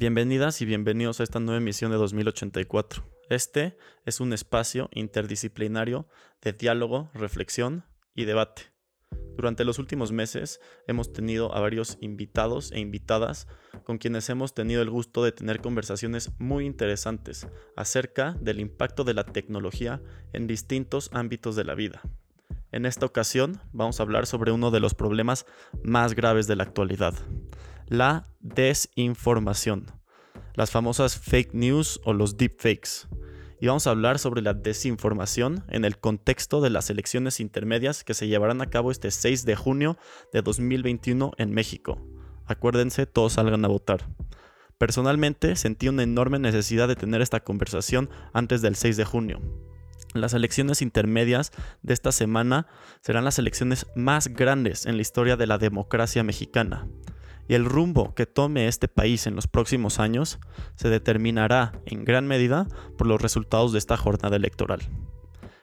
Bienvenidas y bienvenidos a esta nueva emisión de 2084. Este es un espacio interdisciplinario de diálogo, reflexión y debate. Durante los últimos meses hemos tenido a varios invitados e invitadas con quienes hemos tenido el gusto de tener conversaciones muy interesantes acerca del impacto de la tecnología en distintos ámbitos de la vida. En esta ocasión vamos a hablar sobre uno de los problemas más graves de la actualidad, la desinformación, las famosas fake news o los deepfakes y vamos a hablar sobre la desinformación en el contexto de las elecciones intermedias que se llevarán a cabo este 6 de junio de 2021 en México. Acuérdense, todos salgan a votar. Personalmente sentí una enorme necesidad de tener esta conversación antes del 6 de junio. Las elecciones intermedias de esta semana serán las elecciones más grandes en la historia de la democracia mexicana y el rumbo que tome este país en los próximos años se determinará en gran medida por los resultados de esta jornada electoral.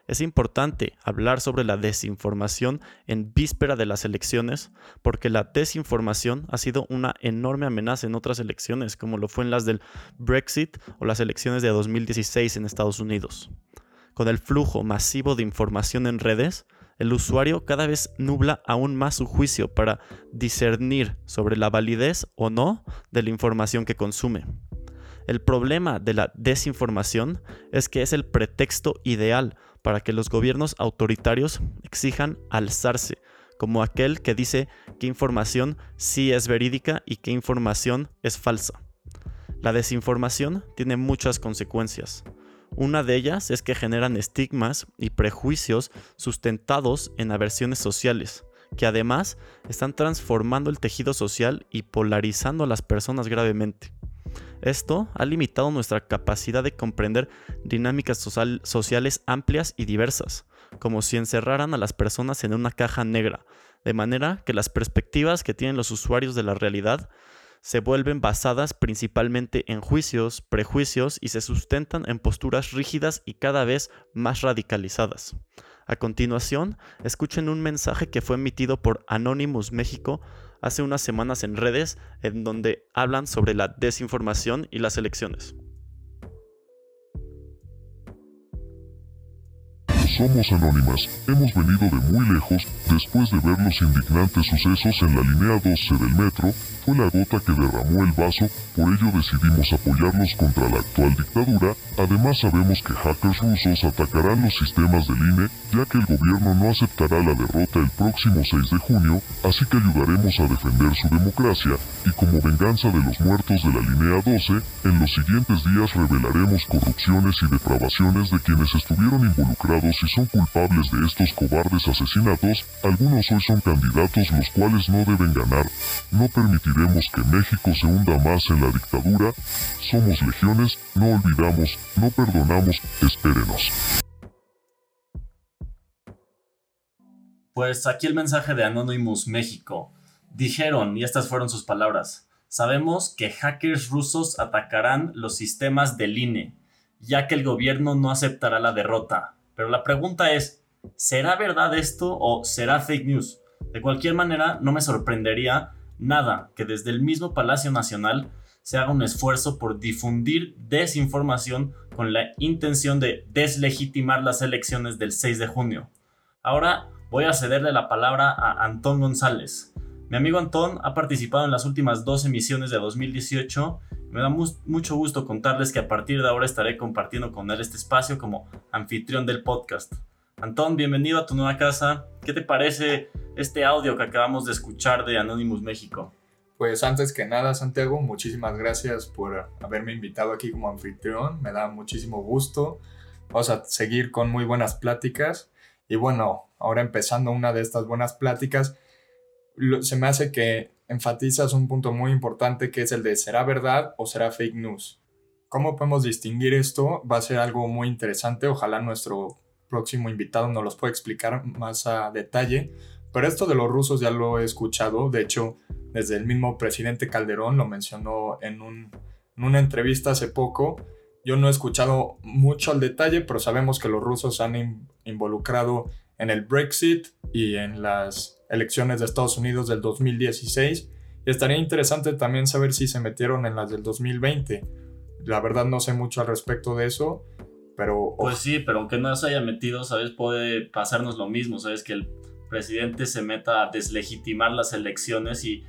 Es importante hablar sobre la desinformación en víspera de las elecciones porque la desinformación ha sido una enorme amenaza en otras elecciones como lo fue en las del Brexit o las elecciones de 2016 en Estados Unidos. Con el flujo masivo de información en redes, el usuario cada vez nubla aún más su juicio para discernir sobre la validez o no de la información que consume. El problema de la desinformación es que es el pretexto ideal para que los gobiernos autoritarios exijan alzarse, como aquel que dice qué información sí es verídica y qué información es falsa. La desinformación tiene muchas consecuencias. Una de ellas es que generan estigmas y prejuicios sustentados en aversiones sociales, que además están transformando el tejido social y polarizando a las personas gravemente. Esto ha limitado nuestra capacidad de comprender dinámicas sociales amplias y diversas, como si encerraran a las personas en una caja negra, de manera que las perspectivas que tienen los usuarios de la realidad se vuelven basadas principalmente en juicios, prejuicios y se sustentan en posturas rígidas y cada vez más radicalizadas. A continuación, escuchen un mensaje que fue emitido por Anonymous México hace unas semanas en redes en donde hablan sobre la desinformación y las elecciones. Somos anónimas. Hemos venido de muy lejos después de ver los indignantes sucesos en la línea 12 del metro fue la gota que derramó el vaso, por ello decidimos apoyarlos contra la actual dictadura. Además sabemos que hackers rusos atacarán los sistemas del INE, ya que el gobierno no aceptará la derrota el próximo 6 de junio, así que ayudaremos a defender su democracia, y como venganza de los muertos de la línea 12, en los siguientes días revelaremos corrupciones y depravaciones de quienes estuvieron involucrados y son culpables de estos cobardes asesinatos, algunos hoy son candidatos los cuales no deben ganar. No permitiremos que México se hunda más en la dictadura, somos legiones, no olvidamos, no perdonamos, espérenos. Pues aquí el mensaje de Anonymous México. Dijeron, y estas fueron sus palabras, sabemos que hackers rusos atacarán los sistemas del INE, ya que el gobierno no aceptará la derrota. Pero la pregunta es, ¿será verdad esto o será fake news? De cualquier manera, no me sorprendería nada que desde el mismo Palacio Nacional se haga un esfuerzo por difundir desinformación con la intención de deslegitimar las elecciones del 6 de junio. Ahora voy a cederle la palabra a Antón González. Mi amigo Antón ha participado en las últimas dos emisiones de 2018. Me da mucho gusto contarles que a partir de ahora estaré compartiendo con él este espacio como anfitrión del podcast. Antón, bienvenido a tu nueva casa. ¿Qué te parece este audio que acabamos de escuchar de Anonymous México? Pues antes que nada, Santiago, muchísimas gracias por haberme invitado aquí como anfitrión. Me da muchísimo gusto. Vamos a seguir con muy buenas pláticas. Y bueno, ahora empezando una de estas buenas pláticas, se me hace que enfatizas un punto muy importante que es el de ¿será verdad o será fake news? ¿Cómo podemos distinguir esto? Va a ser algo muy interesante. Ojalá nuestro próximo invitado nos los puede explicar más a detalle. Pero esto de los rusos ya lo he escuchado, de hecho, desde el mismo presidente Calderón lo mencionó en, una entrevista hace poco. Yo no he escuchado mucho al detalle, pero sabemos que los rusos han involucrado en el Brexit y en las elecciones de Estados Unidos del 2016 Y estaría interesante también saber si se metieron en las del 2020. La verdad no sé mucho al respecto de eso, pero... Pues sí, pero aunque no se haya metido, ¿sabes? Puede pasarnos lo mismo, ¿sabes? Que el presidente se meta a deslegitimar las elecciones y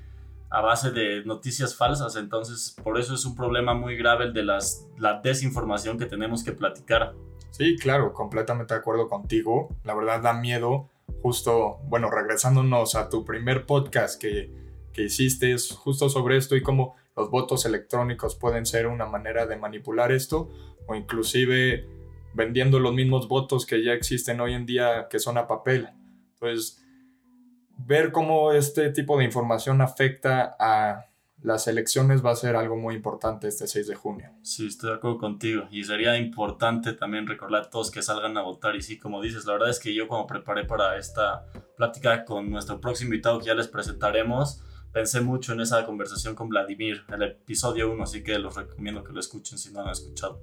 a base de noticias falsas. Entonces, por eso es un problema muy grave el de las, la desinformación que tenemos que platicar. Sí, claro, completamente de acuerdo contigo. La verdad da miedo. Justo, bueno, regresándonos a tu primer podcast que, que hiciste, es justo sobre esto y cómo los votos electrónicos pueden ser una manera de manipular esto o inclusive vendiendo los mismos votos que ya existen hoy en día que son a papel. Entonces, ver cómo este tipo de información afecta a las elecciones va a ser algo muy importante este 6 de junio. Sí, estoy de acuerdo contigo. Y sería importante también recordar a todos que salgan a votar. Y sí, como dices, la verdad es que yo cuando preparé para esta plática con nuestro próximo invitado que ya les presentaremos, pensé mucho en esa conversación con Vladimir, el episodio 1, así que los recomiendo que lo escuchen si no lo han escuchado.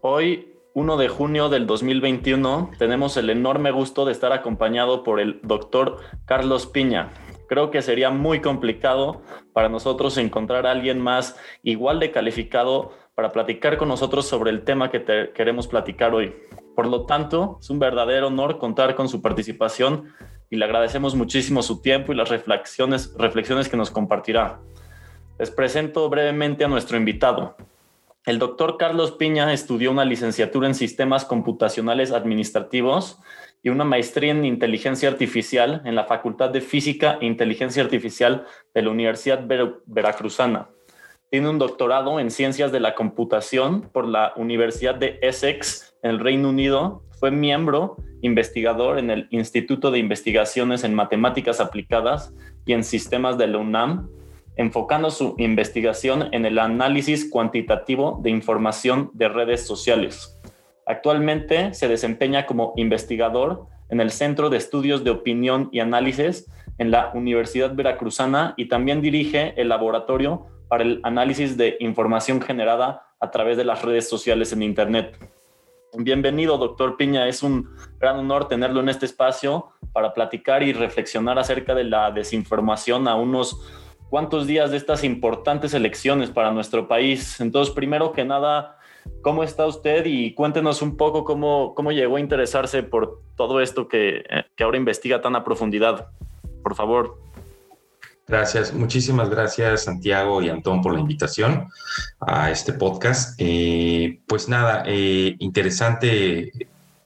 Hoy 1 de junio del 2021 tenemos el enorme gusto de estar acompañado por el doctor Carlos Piña. Creo que sería muy complicado para nosotros encontrar a alguien más igual de calificado para platicar con nosotros sobre el tema que queremos platicar hoy. Por lo tanto, es un verdadero honor contar con su participación y le agradecemos muchísimo su tiempo y las reflexiones, reflexiones que nos compartirá. Les presento brevemente a nuestro invitado. El doctor Carlos Piña estudió una licenciatura en sistemas computacionales administrativos y una maestría en inteligencia artificial en la Facultad de Física e Inteligencia Artificial de la Universidad Veracruzana. Tiene un doctorado en ciencias de la computación por la Universidad de Essex en el Reino Unido. Fue miembro investigador en el Instituto de Investigaciones en Matemáticas Aplicadas y en Sistemas de la UNAM enfocando su investigación en el análisis cuantitativo de información de redes sociales. Actualmente se desempeña como investigador en el Centro de Estudios de Opinión y Análisis en la Universidad Veracruzana y también dirige el laboratorio para el análisis de información generada a través de las redes sociales en Internet. Bienvenido, doctor Piña. Es un gran honor tenerlo en este espacio para platicar y reflexionar acerca de la desinformación a unos cuántos días de estas importantes elecciones para nuestro país. Entonces, primero que nada, ¿cómo está usted? Y cuéntenos un poco cómo, cómo llegó a interesarse por todo esto que, eh, que ahora investiga tan a profundidad. Por favor. Gracias, muchísimas gracias Santiago y Antón por la invitación a este podcast. Eh, pues nada, eh, interesante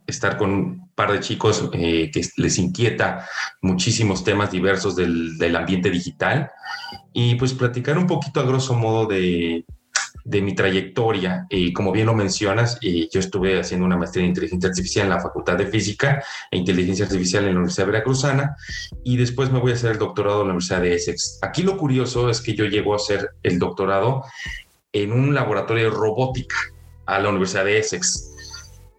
estar con par de chicos que les inquieta muchísimos temas diversos del, del ambiente digital y pues platicar un poquito a grosso modo de, de mi trayectoria. Y como bien lo mencionas, y yo estuve haciendo una maestría en inteligencia artificial en la Facultad de Física e Inteligencia Artificial en la Universidad Veracruzana y después me voy a hacer el doctorado en la Universidad de Essex. Aquí lo curioso es que yo llego a hacer el doctorado en un laboratorio de robótica a la Universidad de Essex.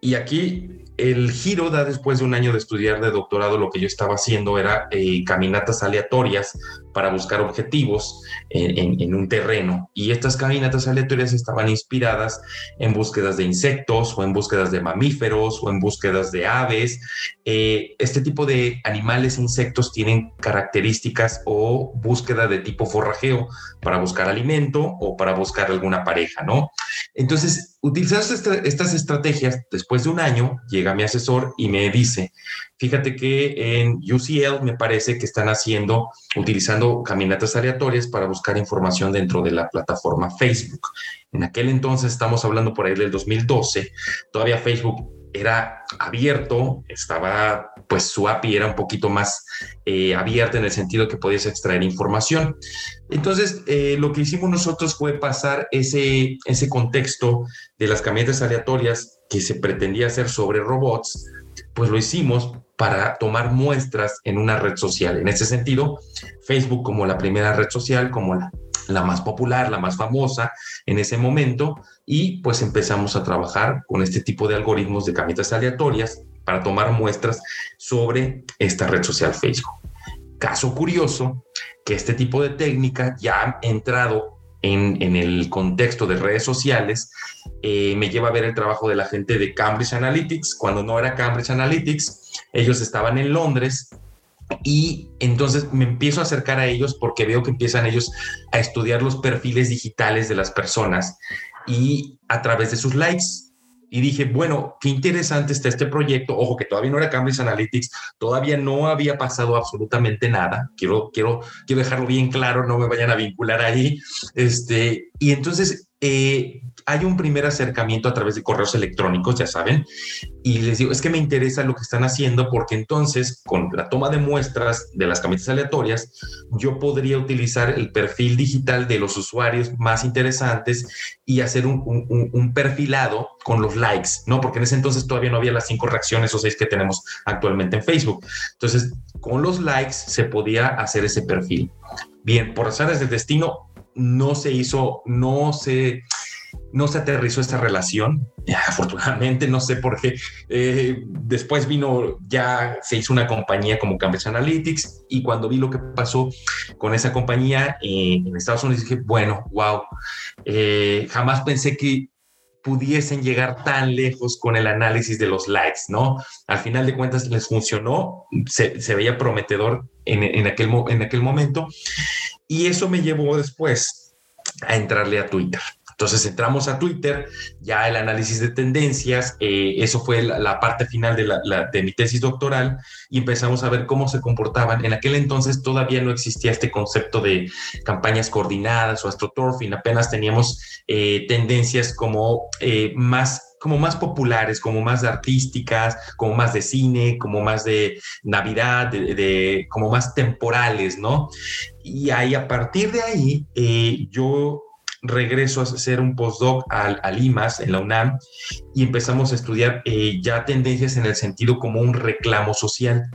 Y aquí el giro da después de un año de estudiar de doctorado, lo que yo estaba haciendo era eh, caminatas aleatorias para buscar objetivos en, un terreno. Y estas caminatas aleatorias estaban inspiradas en búsquedas de insectos o en búsquedas de mamíferos o en búsquedas de aves. Eh, este tipo de animales insectos tienen características o búsqueda de tipo forrajeo para buscar alimento o para buscar alguna pareja, ¿no? Entonces, utilizando estas estrategias, después de un año, llega mi asesor y me dice, fíjate que en UCL me parece que están haciendo, utilizando caminatas aleatorias para buscar información dentro de la plataforma Facebook. En aquel entonces, estamos hablando por ahí del 2012, todavía Facebook era abierto, estaba, pues su API era un poquito más eh, abierta en el sentido que podías extraer información. Entonces, eh, lo que hicimos nosotros fue pasar ese, ese contexto de las camionetas aleatorias que se pretendía hacer sobre robots, pues lo hicimos para tomar muestras en una red social. En ese sentido, Facebook como la primera red social, como la la más popular, la más famosa en ese momento, y pues empezamos a trabajar con este tipo de algoritmos de camitas aleatorias para tomar muestras sobre esta red social Facebook. Caso curioso, que este tipo de técnica ya ha entrado en, el contexto de redes sociales, eh, me lleva a ver el trabajo de la gente de Cambridge Analytics, cuando no era Cambridge Analytics, Ellos estaban en Londres y entonces me empiezo a acercar a ellos porque veo que empiezan ellos a estudiar los perfiles digitales de las personas y a través de sus likes. Y dije, bueno, qué interesante está este proyecto. Ojo, que todavía no era Cambridge Analytics, todavía no había pasado absolutamente nada. Quiero, quiero, quiero dejarlo bien claro, no me vayan a vincular ahí. Este, y entonces eh, hay un primer acercamiento a través de correos electrónicos, ya saben, y les digo, es que me interesa lo que están haciendo porque entonces con la toma de muestras de las camisetas aleatorias, yo podría utilizar el perfil digital de los usuarios más interesantes y hacer un, un, perfilado con los likes, ¿no? Porque en ese entonces todavía no había las cinco reacciones o seis que tenemos actualmente en Facebook. Entonces, con los likes se podía hacer ese perfil. Bien, por razones del destino, no se hizo, no se no se aterrizó esta relación, afortunadamente, no sé por qué. Eh, después vino, ya se hizo una compañía como Cambridge Analytics y cuando vi lo que pasó con esa compañía eh, en Estados Unidos dije, bueno, wow, eh, jamás pensé que pudiesen llegar tan lejos con el análisis de los likes, ¿no? Al final de cuentas les funcionó, se, veía prometedor en, aquel, en aquel momento y eso me llevó después a entrarle a Twitter. Entonces entramos a Twitter, ya el análisis de tendencias, eh, eso fue la, parte final de, la, de, mi tesis doctoral y empezamos a ver cómo se comportaban. En aquel entonces todavía no existía este concepto de campañas coordinadas o astroturfing, apenas teníamos eh, tendencias como eh, más como más populares, como más artísticas, como más de cine, como más de Navidad, de, como más temporales, ¿no? Y ahí a partir de ahí yo regreso a hacer un postdoc al, a Limas, en la UNAM, y empezamos a estudiar eh, ya tendencias en el sentido como un reclamo social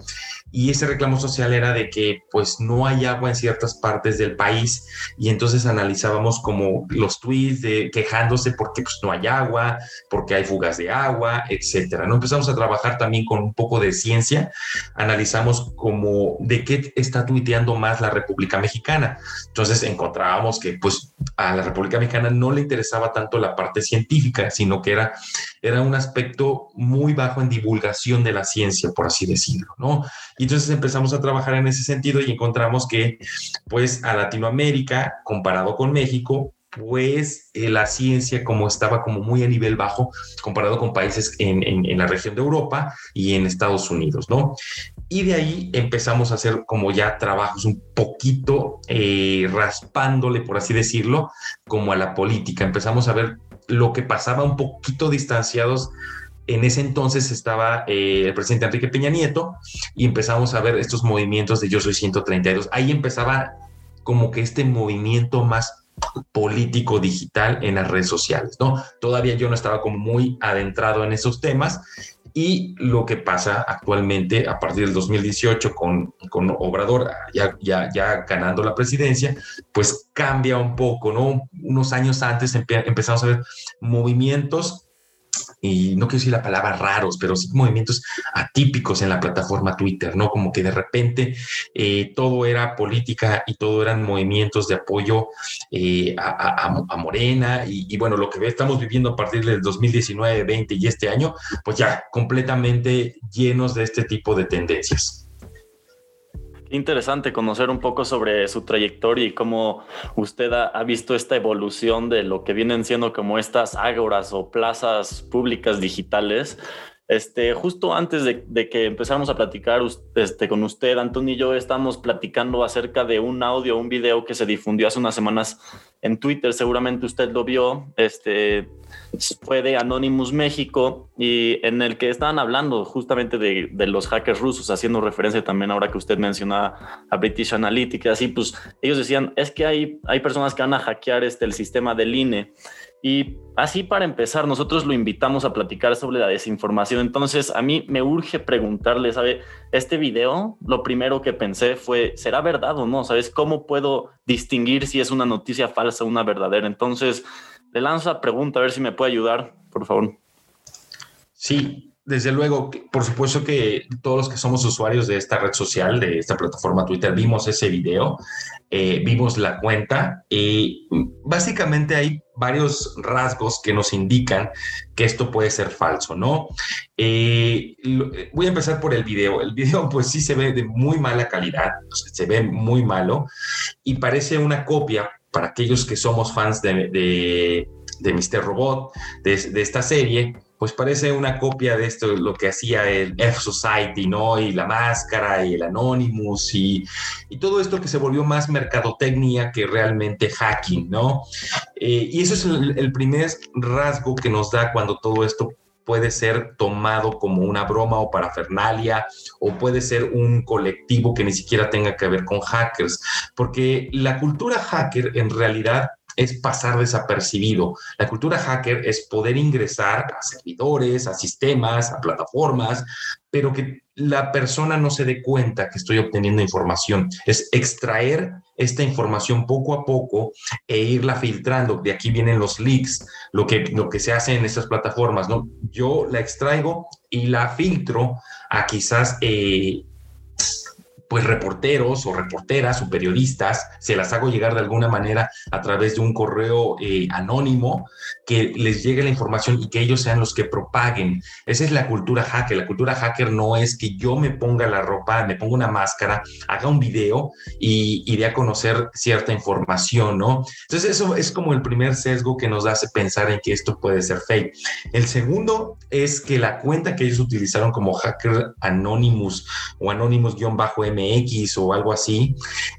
y ese reclamo social era de que pues no hay agua en ciertas partes del país y entonces analizábamos como los tweets de quejándose porque pues no hay agua, porque hay fugas de agua, etcétera. No empezamos a trabajar también con un poco de ciencia, analizamos como de qué está tuiteando más la República Mexicana. Entonces encontrábamos que pues a la República Mexicana no le interesaba tanto la parte científica, sino que era era un aspecto muy bajo en divulgación de la ciencia, por así decirlo, ¿no? Y entonces empezamos a trabajar en ese sentido y encontramos que, pues, a Latinoamérica, comparado con México, pues eh, la ciencia como estaba como muy a nivel bajo comparado con países en, en, la región de Europa y en Estados Unidos, ¿no? Y de ahí empezamos a hacer como ya trabajos un poquito eh, raspándole, por así decirlo, como a la política. Empezamos a ver lo que pasaba un poquito distanciados en ese entonces estaba eh, el presidente Enrique Peña Nieto y empezamos a ver estos movimientos de Yo Soy 132. Ahí empezaba como que este movimiento más político digital en las redes sociales, ¿no? Todavía yo no estaba como muy adentrado en esos temas y lo que pasa actualmente a partir del 2018 con, con Obrador ya, ya, ya ganando la presidencia, pues cambia un poco, ¿no? Unos años antes empezamos a ver movimientos y no quiero decir la palabra raros, pero sí movimientos atípicos en la plataforma Twitter, ¿no? Como que de repente eh, todo era política y todo eran movimientos de apoyo eh, a, Morena y, bueno, lo que estamos viviendo a partir del 2019, 20 y este año, pues ya completamente llenos de este tipo de tendencias interesante conocer un poco sobre su trayectoria y cómo usted ha, visto esta evolución de lo que vienen siendo como estas ágoras o plazas públicas digitales. Este, justo antes de, que empezáramos a platicar este, con usted, Antonio y yo estamos platicando acerca de un audio, un video que se difundió hace unas semanas en Twitter, seguramente usted lo vio, este, fue de Anonymous México y en el que estaban hablando justamente de, de, los hackers rusos, haciendo referencia también ahora que usted mencionaba a British Analytica, así pues ellos decían, es que hay, hay personas que van a hackear este, el sistema del INE y así para empezar, nosotros lo invitamos a platicar sobre la desinformación. Entonces, a mí me urge preguntarle, ¿sabe? Este video, lo primero que pensé fue, ¿será verdad o no? ¿Sabes cómo puedo distinguir si es una noticia falsa o una verdadera? Entonces, le lanzo la pregunta a ver si me puede ayudar, por favor. Sí, desde luego, por supuesto que todos los que somos usuarios de esta red social, de esta plataforma Twitter, vimos ese video, eh, vimos la cuenta y básicamente hay varios rasgos que nos indican que esto puede ser falso, ¿no? Eh, voy a empezar por el video. El video pues sí se ve de muy mala calidad, se ve muy malo y parece una copia para aquellos que somos fans de, Mr. Robot, de, esta serie pues parece una copia de esto, lo que hacía el F-Society, ¿no? Y la máscara y el Anonymous y, y, todo esto que se volvió más mercadotecnia que realmente hacking, ¿no? Eh, y eso es el, el primer rasgo que nos da cuando todo esto puede ser tomado como una broma o parafernalia o puede ser un colectivo que ni siquiera tenga que ver con hackers, porque la cultura hacker en realidad es pasar desapercibido. La cultura hacker es poder ingresar a servidores, a sistemas, a plataformas, pero que la persona no se dé cuenta que estoy obteniendo información. Es extraer esta información poco a poco e irla filtrando. De aquí vienen los leaks, lo que, lo que se hace en estas plataformas. ¿no? Yo la extraigo y la filtro a quizás... Eh, pues reporteros o reporteras o periodistas, se las hago llegar de alguna manera a través de un correo eh, anónimo que les llegue la información y que ellos sean los que propaguen. Esa es la cultura hacker. La cultura hacker no es que yo me ponga la ropa, me ponga una máscara, haga un video y, y a conocer cierta información, ¿no? Entonces eso es como el primer sesgo que nos hace pensar en que esto puede ser fake. El segundo es que la cuenta que ellos utilizaron como hacker anonymous o anonymous-m MX o algo así,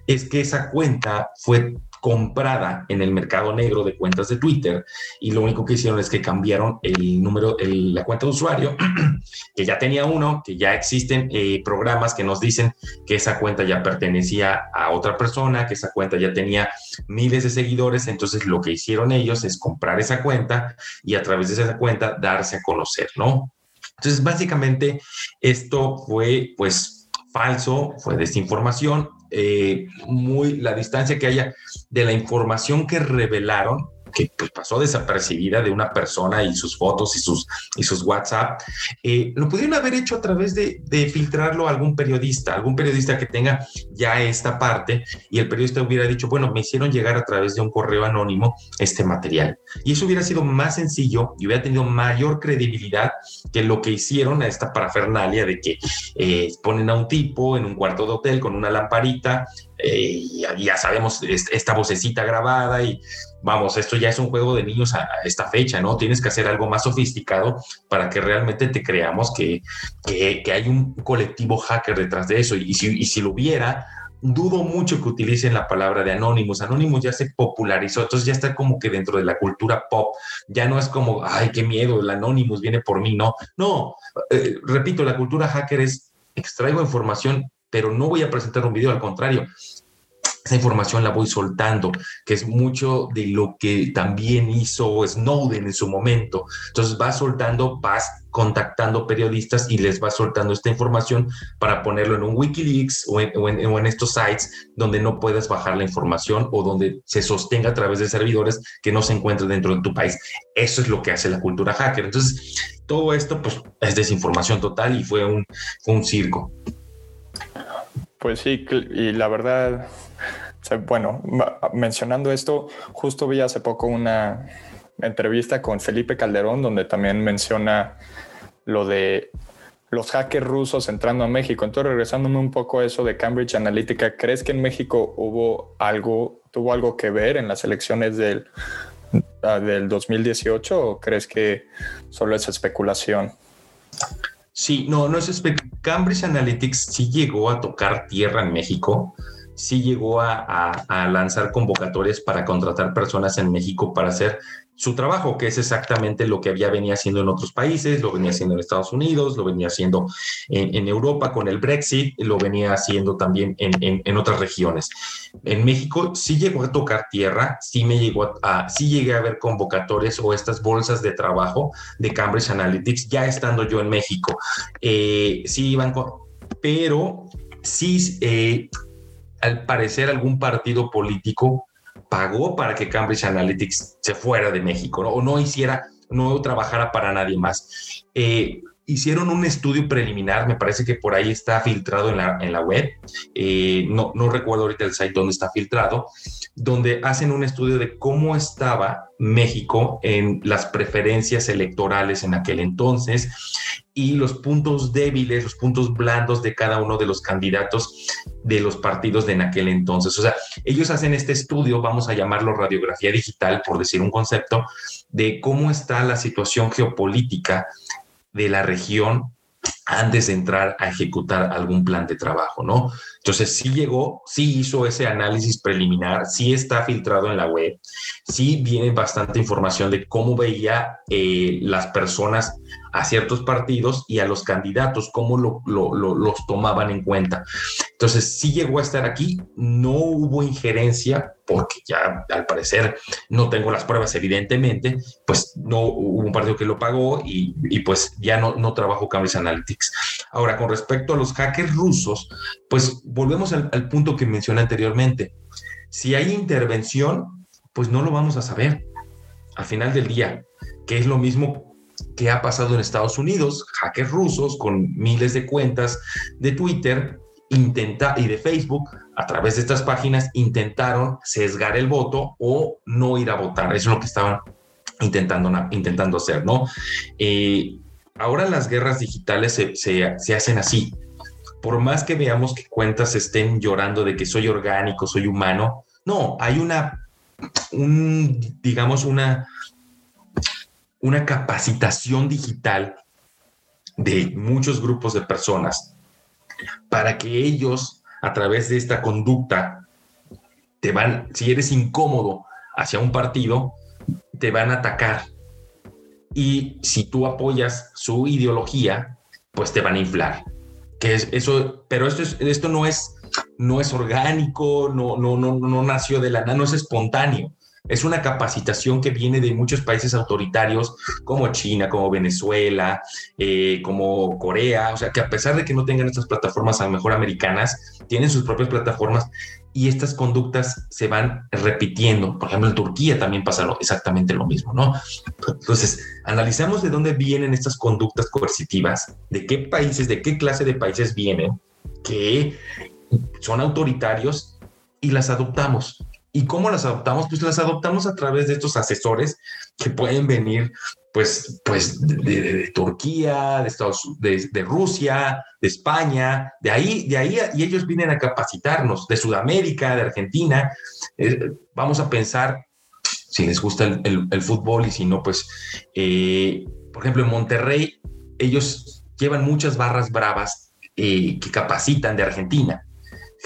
es que esa cuenta fue comprada en el mercado negro de cuentas de Twitter y lo único que hicieron es que cambiaron el número, el, la cuenta de usuario, que ya tenía uno, que ya existen eh, programas que nos dicen que esa cuenta ya pertenecía a otra persona, que esa cuenta ya tenía miles de seguidores, entonces lo que hicieron ellos es comprar esa cuenta y a través de esa cuenta darse a conocer, ¿no? Entonces, básicamente, esto fue, pues, falso, fue desinformación, eh, muy la distancia que haya de la información que revelaron que pues, pasó desapercibida de una persona y sus fotos y sus, y sus WhatsApp, eh, lo pudieron haber hecho a través de, filtrarlo a algún periodista, algún periodista que tenga ya esta parte y el periodista hubiera dicho, bueno, me hicieron llegar a través de un correo anónimo este material. Y eso hubiera sido más sencillo y hubiera tenido mayor credibilidad que lo que hicieron a esta parafernalia de que eh, ponen a un tipo en un cuarto de hotel con una lamparita eh, ya sabemos esta vocecita grabada y vamos, esto ya es un juego de niños a, esta fecha, ¿no? Tienes que hacer algo más sofisticado para que realmente te creamos que, que, hay un colectivo hacker detrás de eso. Y si, y si lo hubiera, dudo mucho que utilicen la palabra de Anonymous. Anonymous ya se popularizó, entonces ya está como que dentro de la cultura pop. Ya no es como, ay, qué miedo, el Anonymous viene por mí. No, no, eh, repito, la cultura hacker es extraigo información pero no voy a presentar un video, al contrario, esa información la voy soltando, que es mucho de lo que también hizo Snowden en su momento. Entonces va soltando, vas contactando periodistas y les va soltando esta información para ponerlo en un Wikileaks o en, estos sites donde no puedes bajar la información o donde se sostenga a través de servidores que no se encuentren dentro de tu país. Eso es lo que hace la cultura hacker. Entonces, todo esto pues, es desinformación total y fue un circo. Pues sí, y la verdad, bueno, mencionando esto, justo vi hace poco una entrevista con Felipe Calderón donde también menciona lo de los hackers rusos entrando a México. Entonces, regresándome un poco a eso de Cambridge Analytica, ¿crees que en México hubo algo, tuvo algo que ver en las elecciones del, ah, del 2018 o crees que solo es especulación? Sí, no, no es Cambridge Analytics sí llegó a tocar tierra en México, sí llegó a, a, a, lanzar convocatorias para contratar personas en México para hacer su trabajo, que es exactamente lo que había venía haciendo en otros países, lo venía haciendo en Estados Unidos, lo venía haciendo en, Europa con el Brexit, lo venía haciendo también en, en, otras regiones. En México sí llegó a tocar tierra, sí me llegó a, a, sí llegué a ver convocatorias o estas bolsas de trabajo de Cambridge Analytics ya estando yo en México. Eh, sí iban pero sí, eh, al parecer algún partido político pagó para que Cambridge Analytics se fuera de México o no hiciera, no trabajara para nadie más. Eh, hicieron un estudio preliminar, me parece que por ahí está filtrado en la, en la web, eh, no, no recuerdo ahorita el site donde está filtrado, donde hacen un estudio de cómo estaba México en las preferencias electorales en aquel entonces y los puntos débiles, los puntos blandos de cada uno de los candidatos de los partidos de en aquel entonces. O sea, ellos hacen este estudio, vamos a llamarlo radiografía digital, por decir un concepto, de cómo está la situación geopolítica de la región antes de entrar a ejecutar algún plan de trabajo, ¿no? Entonces, sí llegó, sí hizo ese análisis preliminar, sí está filtrado en la web, sí viene bastante información de cómo veía eh, las personas a ciertos partidos y a los candidatos, cómo los tomaban en cuenta. Entonces, sí llegó a estar aquí, no hubo injerencia, porque ya al parecer no tengo las pruebas, evidentemente, pues no hubo un partido que lo pagó y, pues ya no, no trabajo Cambridge Analytics. Ahora, con respecto a los hackers rusos, pues volvemos al, punto que mencioné anteriormente. Si hay intervención, pues no lo vamos a saber al final del día, que es lo mismo que ha pasado en Estados Unidos, hackers rusos con miles de cuentas de Twitter intenta, y de Facebook, a través de estas páginas, intentaron sesgar el voto o no ir a votar. Eso es lo que estaban intentando, intentando hacer, ¿no? Eh, ahora las guerras digitales se, se, hacen así. Por más que veamos que cuentas estén llorando de que soy orgánico, soy humano, no, hay una, un, digamos, una, una capacitación digital de muchos grupos de personas para que ellos, a través de esta conducta, te van, si eres incómodo hacia un partido, te van a atacar. Y si tú apoyas su ideología, pues te van a inflar. Que es eso, pero esto, es, esto no es no es orgánico, no, no, no, no nació de la nada, no es espontáneo. Es una capacitación que viene de muchos países autoritarios como China, como Venezuela, eh, como Corea, o sea, que a pesar de que no tengan estas plataformas a lo mejor americanas, tienen sus propias plataformas y estas conductas se van repitiendo. Por ejemplo, en Turquía también pasa exactamente lo mismo, ¿no? Entonces, analizamos de dónde vienen estas conductas coercitivas, de qué países, de qué clase de países vienen, que son autoritarios y las adoptamos. ¿Y cómo las adoptamos? Pues las adoptamos a través de estos asesores que pueden venir pues, pues de, Turquía, de, Estados, de, de, Rusia, de España, de ahí, de ahí, y ellos vienen a capacitarnos, de Sudamérica, de Argentina. Eh, vamos a pensar, si les gusta el, fútbol y si no, pues, eh, por ejemplo, en Monterrey, ellos llevan muchas barras bravas eh, que capacitan de Argentina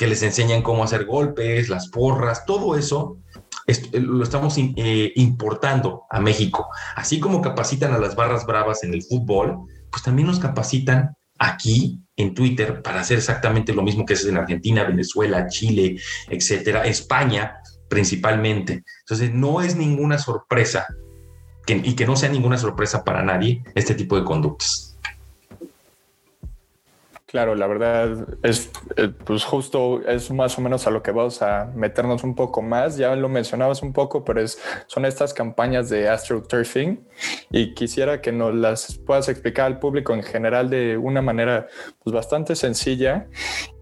que les enseñan cómo hacer golpes, las porras, todo eso eh, lo estamos eh, importando a México. Así como capacitan a las barras bravas en el fútbol, pues también nos capacitan aquí en Twitter para hacer exactamente lo mismo que es en Argentina, Venezuela, Chile, etcétera, España principalmente. Entonces, no es ninguna sorpresa y que no sea ninguna sorpresa para nadie este tipo de conductas. Claro, la verdad es, eh, pues justo es más o menos a lo que vamos a meternos un poco más. Ya lo mencionabas un poco, pero es, son estas campañas de astroturfing y quisiera que nos las puedas explicar al público en general de una manera pues, bastante sencilla.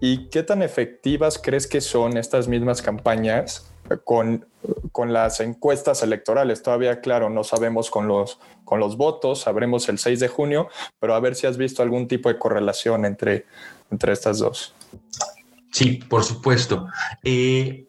¿Y qué tan efectivas crees que son estas mismas campañas con, con las encuestas electorales. Todavía, claro, no sabemos con los, con los votos, sabremos el 6 de junio, pero a ver si has visto algún tipo de correlación entre, entre estas dos. Sí, por supuesto. Eh,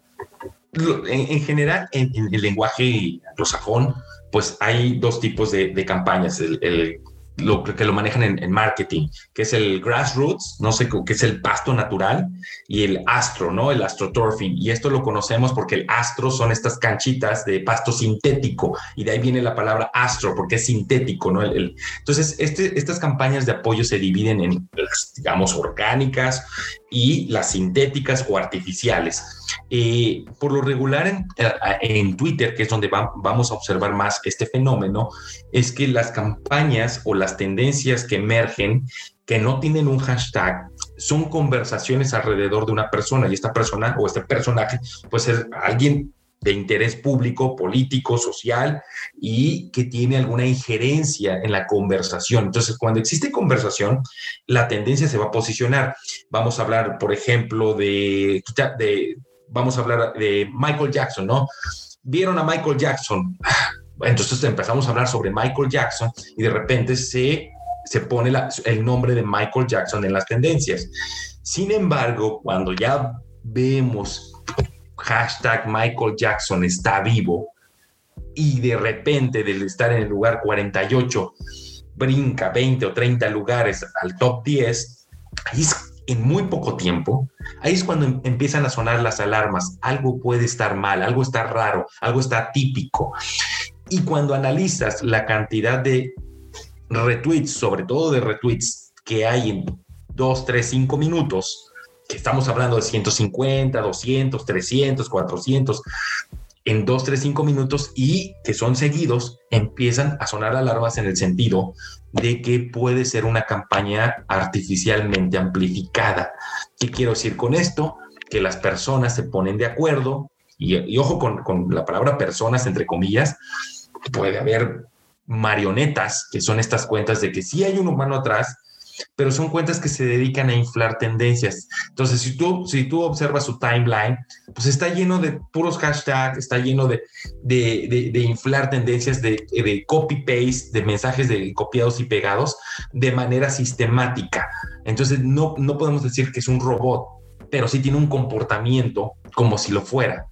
en, general, en, el lenguaje anglosajón, pues hay dos tipos de, campañas. el lo que lo manejan en, marketing, que es el grassroots, no sé qué es el pasto natural, y el astro, ¿no? El astroturfing. Y esto lo conocemos porque el astro son estas canchitas de pasto sintético, y de ahí viene la palabra astro, porque es sintético, ¿no? El, entonces, este, estas campañas de apoyo se dividen en las, digamos, orgánicas y las sintéticas o artificiales. Eh, por lo regular en, en, Twitter, que es donde vamos a observar más este fenómeno, es que las campañas o las tendencias que emergen que no tienen un hashtag son conversaciones alrededor de una persona y esta persona o este personaje puede ser alguien de interés público, político, social y que tiene alguna injerencia en la conversación. Entonces, cuando existe conversación, la tendencia se va a posicionar. Vamos a hablar, por ejemplo, de, vamos a hablar de Michael Jackson, ¿no? Vieron a Michael Jackson. Entonces empezamos a hablar sobre Michael Jackson y de repente se, se pone el nombre de Michael Jackson en las tendencias. Sin embargo, cuando ya vemos hashtag Michael Jackson está vivo y de repente del estar en el lugar 48 brinca 20 o 30 lugares al top 10, ahí es en muy poco tiempo, ahí es cuando em, empiezan a sonar las alarmas, algo puede estar mal, algo está raro, algo está típico. Y cuando analizas la cantidad de retweets, sobre todo de retweets que hay en 2, 3, 5 minutos, estamos hablando de 150, 200, 300, 400, en 2, 3, 5 minutos y que son seguidos, empiezan a sonar alarmas en el sentido de que puede ser una campaña artificialmente amplificada. ¿Qué quiero decir con esto? Que las personas se ponen de acuerdo, y, ojo con, con la palabra personas, entre comillas, puede haber marionetas, que son estas cuentas de que sí hay un humano atrás, pero son cuentas que se dedican a inflar tendencias. Entonces, si tú, si tú observas su timeline, pues está lleno de puros hashtags, está lleno de, de, inflar tendencias, de, de copy-paste, de mensajes de copiados y pegados de manera sistemática. Entonces, no, no podemos decir que es un robot, pero sí tiene un comportamiento como si lo fuera.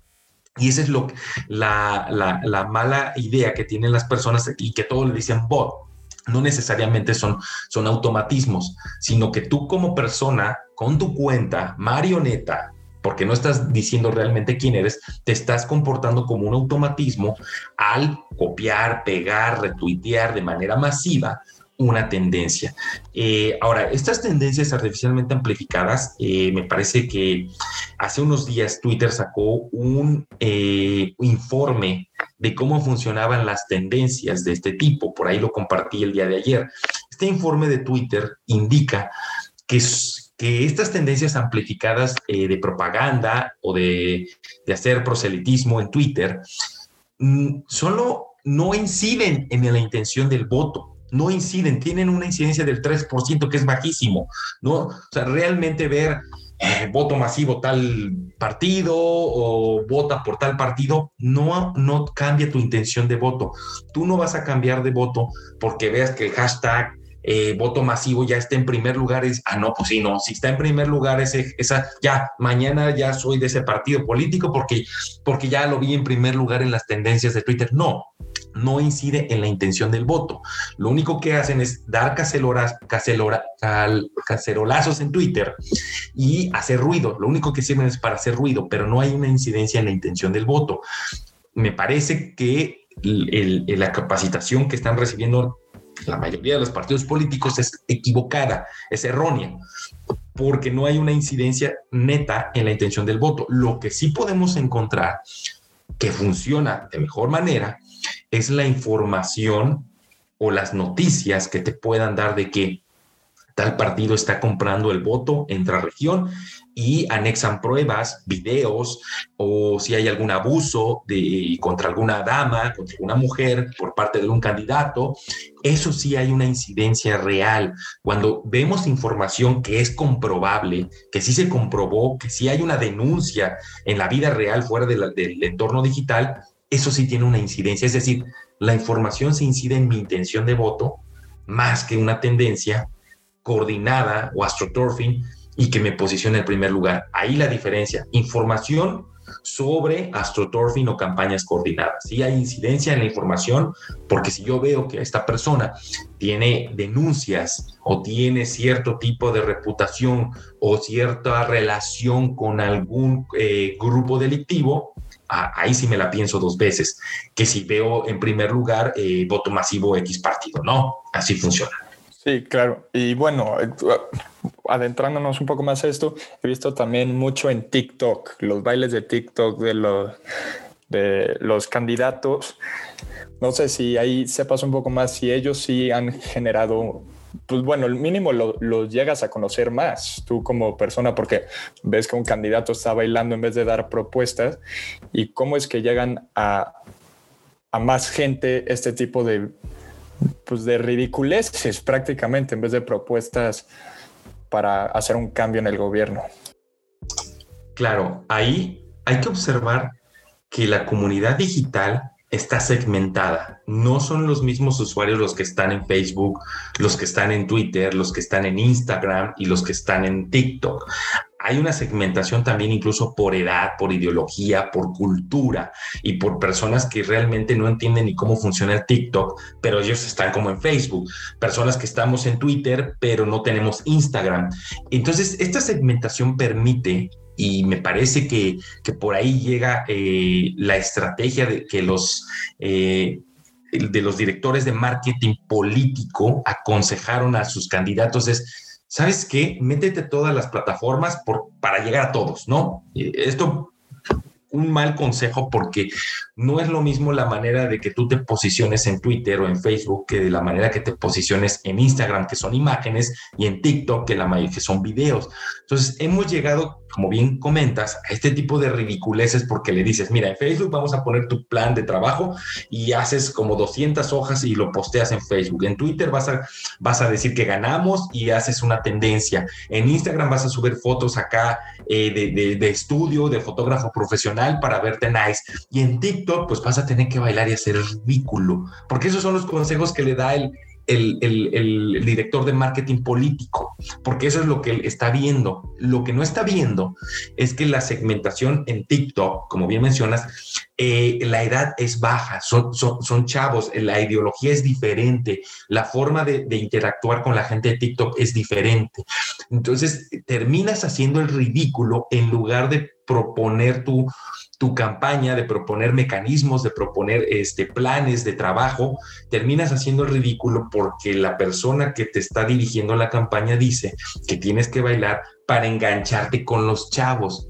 Y esa es lo, la, la, la mala idea que tienen las personas y que todos le dicen bot no necesariamente son, son automatismos, sino que tú como persona, con tu cuenta marioneta, porque no estás diciendo realmente quién eres, te estás comportando como un automatismo al copiar, pegar, retuitear de manera masiva una tendencia. Eh, ahora, estas tendencias artificialmente amplificadas, eh, me parece que hace unos días Twitter sacó un eh, informe de cómo funcionaban las tendencias de este tipo. Por ahí lo compartí el día de ayer. Este informe de Twitter indica que, que estas tendencias amplificadas de propaganda o de, de hacer proselitismo en Twitter mm, solo no inciden en la intención del voto no inciden, tienen una incidencia del 3%, que es bajísimo, ¿no? O sea, realmente ver eh, voto masivo tal partido o vota por tal partido, no, no cambia tu intención de voto. Tú no vas a cambiar de voto porque veas que el hashtag eh, voto masivo ya está en primer lugar, es, ah, no, pues sí, no, si está en primer lugar ese, esa, ya, mañana ya soy de ese partido político porque, porque ya lo vi en primer lugar en las tendencias de Twitter. No, no incide en la intención del voto. Lo único que hacen es dar cacerolazos en Twitter y hacer ruido. Lo único que sirven es para hacer ruido, pero no hay una incidencia en la intención del voto. Me parece que la capacitación que están recibiendo la mayoría de los partidos políticos es equivocada, es errónea, porque no hay una incidencia neta en la intención del voto. Lo que sí podemos encontrar que funciona de mejor manera es la información o las noticias que te puedan dar de que tal partido está comprando el voto entre región y anexan pruebas, videos o si hay algún abuso de, contra alguna dama, contra alguna mujer por parte de un candidato, eso sí hay una incidencia real. Cuando vemos información que es comprobable, que sí se comprobó, que sí hay una denuncia en la vida real fuera del entorno digital, eso sí tiene una incidencia. Es decir, la información se incide en mi intención de voto más que una tendencia coordinada o astroturfing y que me posicione en primer lugar. Ahí la diferencia. Información sobre astroturfing o campañas coordinadas. Si hay incidencia en la información, porque si yo veo que esta persona tiene denuncias o tiene cierto tipo de reputación o cierta relación con algún eh, grupo delictivo, ahí sí me la pienso dos veces, que si veo en primer lugar eh, voto masivo X partido. No, así funciona. Sí, claro. Y bueno, adentrándonos un poco más a esto, he visto también mucho en TikTok, los bailes de TikTok de los, de los candidatos. No sé si ahí sepas un poco más si ellos sí han generado pues bueno, el mínimo lo, llegas a conocer más tú como persona porque ves que un candidato está bailando en vez de dar propuestas y cómo es que llegan a, a más gente este tipo de, pues de ridiculeces prácticamente en vez de propuestas para hacer un cambio en el gobierno. Claro, ahí hay que observar que la comunidad digital está segmentada. No son los mismos usuarios los que están en Facebook, los que están en Twitter, los que están en Instagram y los que están en TikTok. Hay una segmentación también incluso por edad, por ideología, por cultura y por personas que realmente no entienden ni cómo funciona el TikTok, pero ellos están como en Facebook. Personas que estamos en Twitter, pero no tenemos Instagram. Entonces, esta segmentación permite y me parece que, por ahí llega eh, la estrategia de que los... Eh, de los directores de marketing político aconsejaron a sus candidatos es, ¿sabes qué? Métete todas las plataformas para llegar a todos, ¿no? Esto un mal consejo porque no es lo mismo la manera de que tú te posiciones en Twitter o en Facebook que de la manera que te posiciones en Instagram, que son imágenes, y en TikTok, que, la, que son videos. Entonces, hemos llegado, como bien comentas, a este tipo de ridiculeces porque le dices, mira, en Facebook vamos a poner tu plan de trabajo y haces como 200 hojas y lo posteas en Facebook. En Twitter vas a, vas a decir que ganamos y haces una tendencia. En Instagram vas a subir fotos acá eh, de, de estudio, de fotógrafo profesional para verte nice. Y en TikTok, pues vas a tener que bailar y hacer ridículo, porque esos son los consejos que le da el, el, director de marketing político, porque eso es lo que él está viendo. Lo que no está viendo es que la segmentación en TikTok, como bien mencionas, eh, la edad es baja, son, chavos, la ideología es diferente, la forma de, de, interactuar con la gente de TikTok es diferente. Entonces, terminas haciendo el ridículo en lugar de proponer tu, tu campaña, de proponer mecanismos, de proponer este, planes de trabajo, terminas haciendo ridículo porque la persona que te está dirigiendo la campaña dice que tienes que bailar para engancharte con los chavos.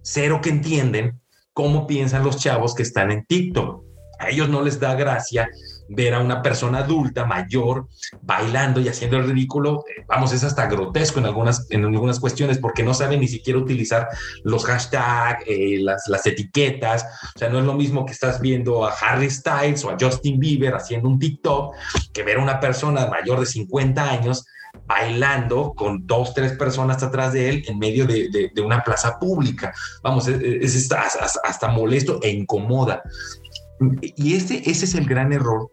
Cero que entienden cómo piensan los chavos que están en TikTok. A ellos no les da gracia ver a una persona adulta, mayor, bailando y haciendo el ridículo, eh, vamos, es hasta grotesco en algunas, en algunas cuestiones porque no saben ni siquiera utilizar los hashtags, eh, las, las etiquetas. O sea, no es lo mismo que estás viendo a Harry Styles o a Justin Bieber haciendo un TikTok que ver a una persona mayor de 50 años bailando con dos, tres personas atrás de él en medio de, de, una plaza pública. Vamos, es, hasta, molesto e incomoda. Y ese es el gran error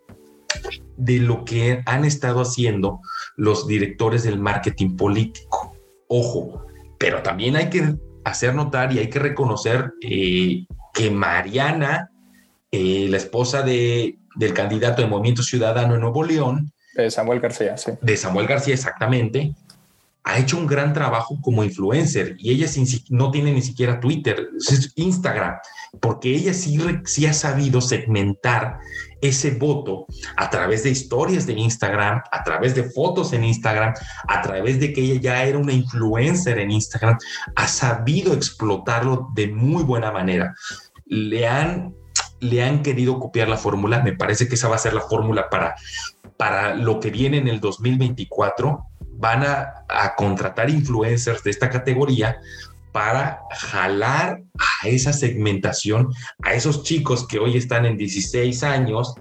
de lo que han estado haciendo los directores del marketing político. Ojo, pero también hay que hacer notar y hay que reconocer eh, que Mariana, eh, la esposa de, del candidato de Movimiento Ciudadano en Nuevo León, de Samuel García, sí. De Samuel García, exactamente, ha hecho un gran trabajo como influencer y ella no tiene ni siquiera Twitter, es Instagram, porque ella sí, sí ha sabido segmentar ese voto a través de historias de Instagram, a través de fotos en Instagram, a través de que ella ya era una influencer en Instagram, ha sabido explotarlo de muy buena manera. Le han, le han querido copiar la fórmula, me parece que esa va a ser la fórmula para, para lo que viene en el 2024 van a, contratar influencers de esta categoría para jalar a esa segmentación, a esos chicos que hoy están en 16 años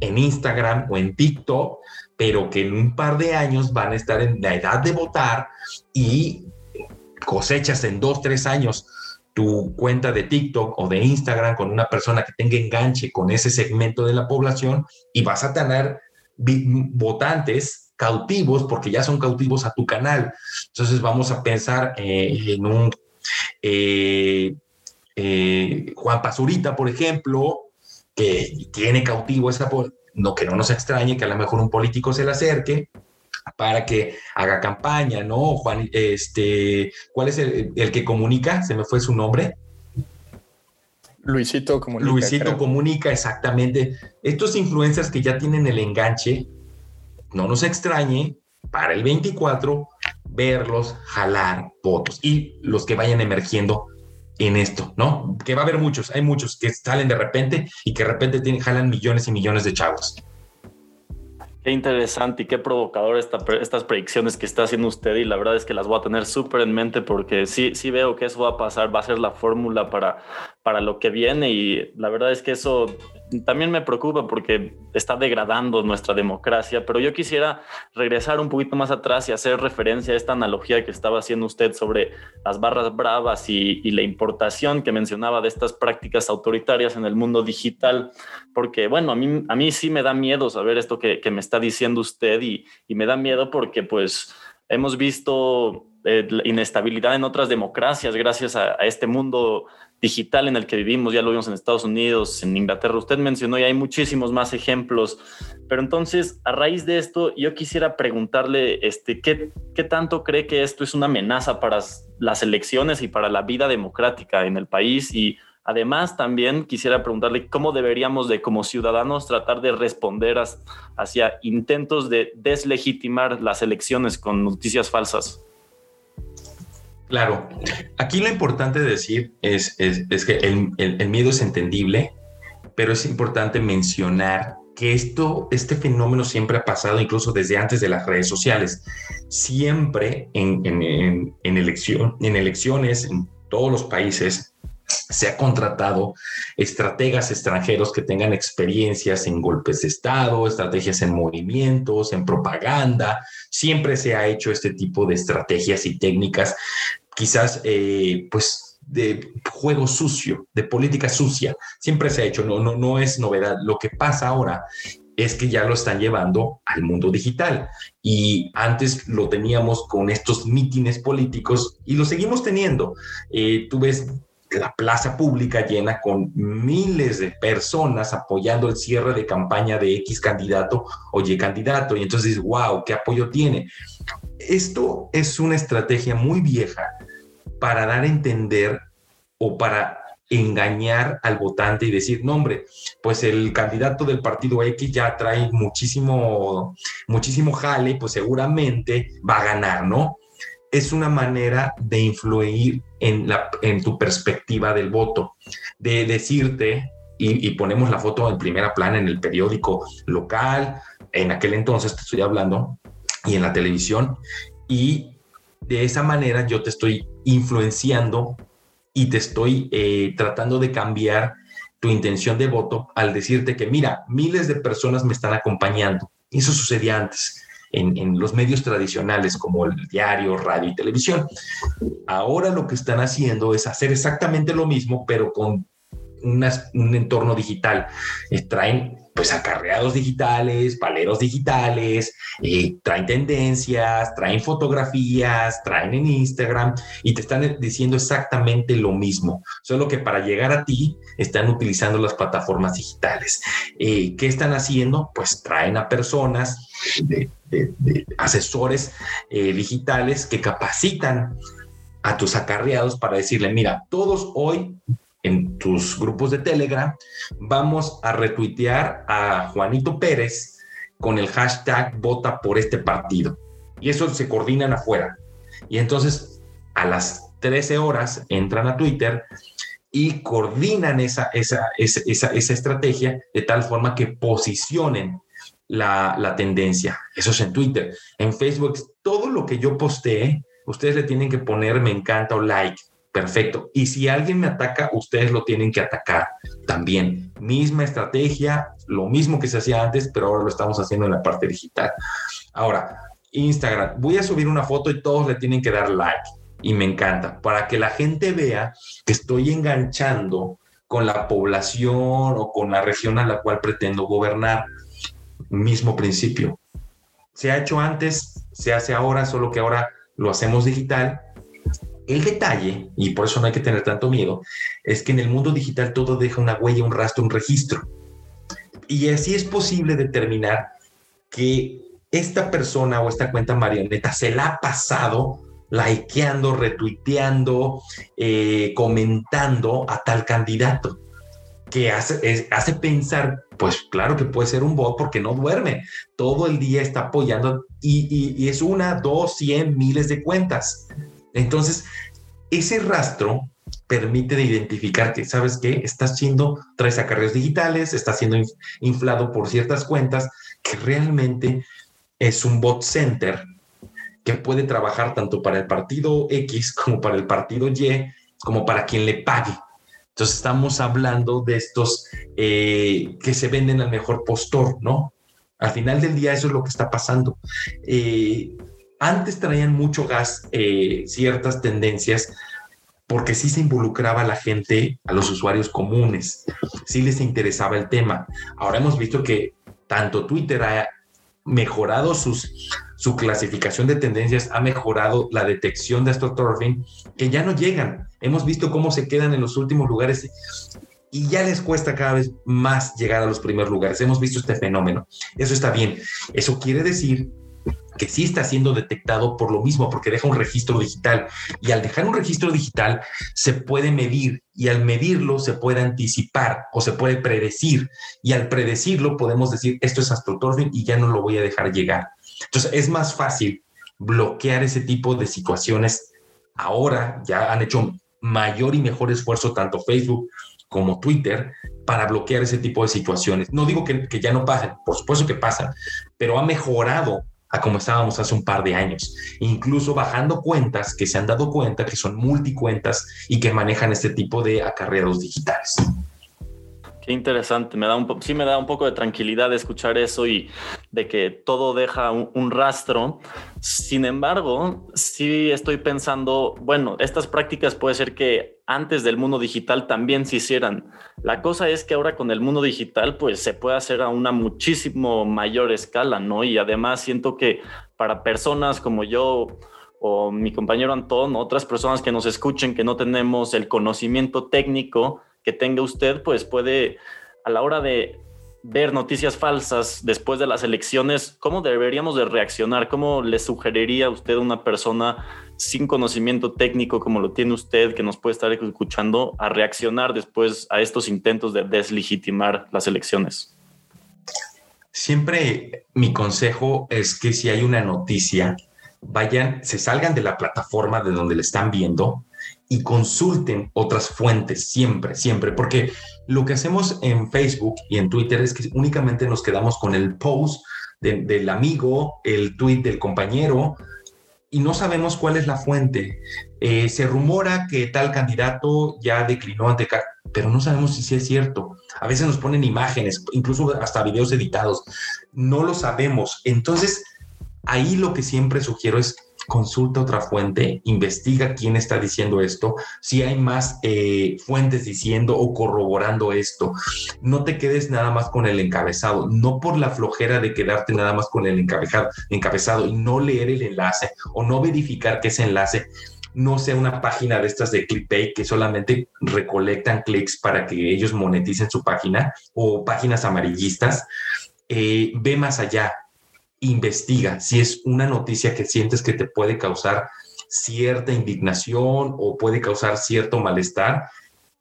en Instagram o en TikTok, pero que en un par de años van a estar en la edad de votar y cosechas en dos, tres años tu cuenta de TikTok o de Instagram con una persona que tenga enganche con ese segmento de la población y vas a tener votantes cautivos, porque ya son cautivos a tu canal. Entonces vamos a pensar eh, en un eh, eh, Juan Pazurita, por ejemplo, que tiene cautivo esa, no que no nos extrañe que a lo mejor un político se le acerque para que haga campaña, ¿no? Juan, este, ¿cuál es el, que comunica? Se me fue su nombre. Luisito comunica. Luisito comunica, exactamente. Estos influencers que ya tienen el enganche, no nos extrañe para el 24 verlos jalar votos y los que vayan emergiendo en esto, ¿no? Que va a haber muchos, hay muchos que salen de repente y que de repente tienen, jalan millones y millones de chavos. Qué interesante y qué provocador estas predicciones que está haciendo usted y la verdad es que las voy a tener súper en mente porque sí, sí veo que eso va a pasar, va a ser la fórmula para, para lo que viene y la verdad es que eso también me preocupa porque está degradando nuestra democracia, pero yo quisiera regresar un poquito más atrás y hacer referencia a esta analogía que estaba haciendo usted sobre las barras bravas y, la importación que mencionaba de estas prácticas autoritarias en el mundo digital, porque bueno, a mí, a mí sí me da miedo saber esto que, me está diciendo usted y, me da miedo porque pues hemos visto eh, inestabilidad en otras democracias gracias a, a este mundo digital en el que vivimos, ya lo vimos en Estados Unidos, en Inglaterra, usted mencionó y hay muchísimos más ejemplos, pero entonces a raíz de esto yo quisiera preguntarle, este, ¿qué, ¿qué tanto cree que esto es una amenaza para las elecciones y para la vida democrática en el país? Y además también quisiera preguntarle cómo deberíamos de como ciudadanos tratar de responder hacia intentos de deslegitimar las elecciones con noticias falsas. Claro, aquí lo importante de decir es, es, que el, miedo es entendible, pero es importante mencionar que esto, este fenómeno siempre ha pasado incluso desde antes de las redes sociales. Siempre en, en, en, elección, en elecciones en todos los países se ha contratado estrategas extranjeros que tengan experiencias en golpes de Estado, estrategias en movimientos, en propaganda. Siempre se ha hecho este tipo de estrategias y técnicas, quizás eh, pues de juego sucio, de política sucia. Siempre se ha hecho, no, no, no es novedad. Lo que pasa ahora es que ya lo están llevando al mundo digital. Y antes lo teníamos con estos mítines políticos y lo seguimos teniendo. Eh, tú ves la plaza pública llena con miles de personas apoyando el cierre de campaña de X candidato o Y candidato. Y entonces dices, wow, ¿qué apoyo tiene? Esto es una estrategia muy vieja para dar a entender o para engañar al votante y decir, no hombre, pues el candidato del partido X ya trae muchísimo, muchísimo jale, pues seguramente va a ganar, ¿no? es una manera de influir en, la, en tu perspectiva del voto, de decirte, y, ponemos la foto en primera plana en el periódico local, en aquel entonces te estoy hablando, y en la televisión, y de esa manera yo te estoy influenciando y te estoy eh, tratando de cambiar tu intención de voto al decirte que, mira, miles de personas me están acompañando. Eso sucedía antes en, los medios tradicionales como el diario, radio y televisión. Ahora lo que están haciendo es hacer exactamente lo mismo, pero con un entorno digital. Eh, traen pues acarreados digitales, paleros digitales, eh, traen tendencias, traen fotografías, traen en Instagram y te están diciendo exactamente lo mismo, solo que para llegar a ti están utilizando las plataformas digitales. Eh, ¿Qué están haciendo? Pues traen a personas de, asesores digitales que capacitan a tus acarreados para decirle, mira, todos hoy en tus grupos de Telegram, vamos a retuitear a Juanito Pérez con el hashtag vota por este partido. Y eso se coordinan afuera. Y entonces a las 13 horas entran a Twitter y coordinan esa, esa, esa, esa estrategia de tal forma que posicionen la, tendencia. Eso es en Twitter. En Facebook, todo lo que yo postee, ustedes le tienen que poner me encanta o like perfecto. Y si alguien me ataca, ustedes lo tienen que atacar también. Misma estrategia, lo mismo que se hacía antes, pero ahora lo estamos haciendo en la parte digital. Ahora, Instagram, voy a subir una foto y todos le tienen que dar like. Y me encanta, para que la gente vea que estoy enganchando con la población o con la región a la cual pretendo gobernar. Mismo principio. Se ha hecho antes, se hace ahora, solo que ahora lo hacemos digital el detalle, y por eso no hay que tener tanto miedo, es que en el mundo digital todo deja una huella, un rastro, un registro. Y así es posible determinar que esta persona o esta cuenta marioneta se la ha pasado likeando, retuiteando, eh, comentando a tal candidato que hace, hace pensar, pues claro que puede ser un bot porque no duerme, todo el día está apoyando y, es una, dos, cien, miles de cuentas. Entonces, ese rastro permite identificar que, ¿sabes qué? Está siendo, traes acarreos digitales, está siendo inflado por ciertas cuentas que realmente es un bot center que puede trabajar tanto para el partido X como para el partido Y, como para quien le pague. Entonces estamos hablando de estos eh, que se venden al mejor postor, ¿no? Al final del día eso es lo que está pasando. Eh, antes traían mucho gas eh, ciertas tendencias porque sí se involucraba a la gente, a los usuarios comunes, sí les interesaba el tema. Ahora hemos visto que tanto Twitter ha mejorado sus, su clasificación de tendencias, ha mejorado la detección de astroturfing, que ya no llegan. Hemos visto cómo se quedan en los últimos lugares y ya les cuesta cada vez más llegar a los primeros lugares. Hemos visto este fenómeno. Eso está bien. Eso quiere decir que sí está siendo detectado por lo mismo, porque deja un registro digital. Y al dejar un registro digital se puede medir y al medirlo se puede anticipar o se puede predecir. Y al predecirlo podemos decir, esto es astroturfing y ya no lo voy a dejar llegar. Entonces es más fácil bloquear ese tipo de situaciones. Ahora ya han hecho mayor y mejor esfuerzo tanto Facebook como Twitter para bloquear ese tipo de situaciones. No digo que, que ya no pasen, por supuesto que pasan, pero ha mejorado a como estábamos hace un par de años, incluso bajando cuentas que se han dado cuenta que son multicuentas y que manejan este tipo de acarreados digitales. Qué interesante, me da un sí me da un poco de tranquilidad escuchar eso y de que todo deja un, rastro. Sin embargo, sí estoy pensando, bueno, estas prácticas puede ser que antes del mundo digital también se hicieran. La cosa es que ahora con el mundo digital, pues se puede hacer a una muchísimo mayor escala, ¿no? Y además siento que para personas como yo o mi compañero Antón, otras personas que nos escuchen que no tenemos el conocimiento técnico, que tenga usted, pues puede, a la hora de ver noticias falsas después de las elecciones, ¿cómo deberíamos de reaccionar? ¿Cómo le sugeriría a usted a una persona sin conocimiento técnico como lo tiene usted, que nos puede estar escuchando, a reaccionar después a estos intentos de deslegitimar las elecciones? Siempre mi consejo es que si hay una noticia, vayan, se salgan de la plataforma de donde le están viendo y consulten otras fuentes siempre, siempre, porque lo que hacemos en Facebook y en Twitter es que únicamente nos quedamos con el post del amigo, el tweet del compañero, y no sabemos cuál es la fuente. Eh, se rumora que tal candidato ya declinó ante, pero no sabemos si es cierto. A veces nos ponen imágenes, incluso hasta videos editados. No lo sabemos. Entonces, ahí lo que siempre sugiero es consulta otra fuente, investiga quién está diciendo esto, si hay más eh, fuentes diciendo o corroborando esto. No te quedes nada más con el encabezado, no por la flojera de quedarte nada más con el encabezado, y no leer el enlace o no verificar que ese enlace no sea una página de estas de clickbait que solamente recolectan clics para que ellos moneticen su página o páginas amarillistas. Eh, ve más allá, investiga si es una noticia que sientes que te puede causar cierta indignación o puede causar cierto malestar,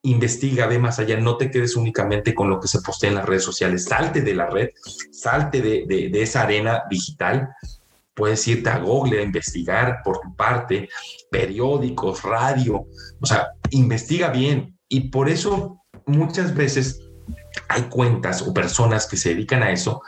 investiga, ve más allá, no te quedes únicamente con lo que se postea en las redes sociales, salte de la red, salte de, esa arena digital, puedes irte a Google a investigar por tu parte, periódicos, radio, o sea, investiga bien. Y por eso muchas veces hay cuentas o personas que se dedican a eso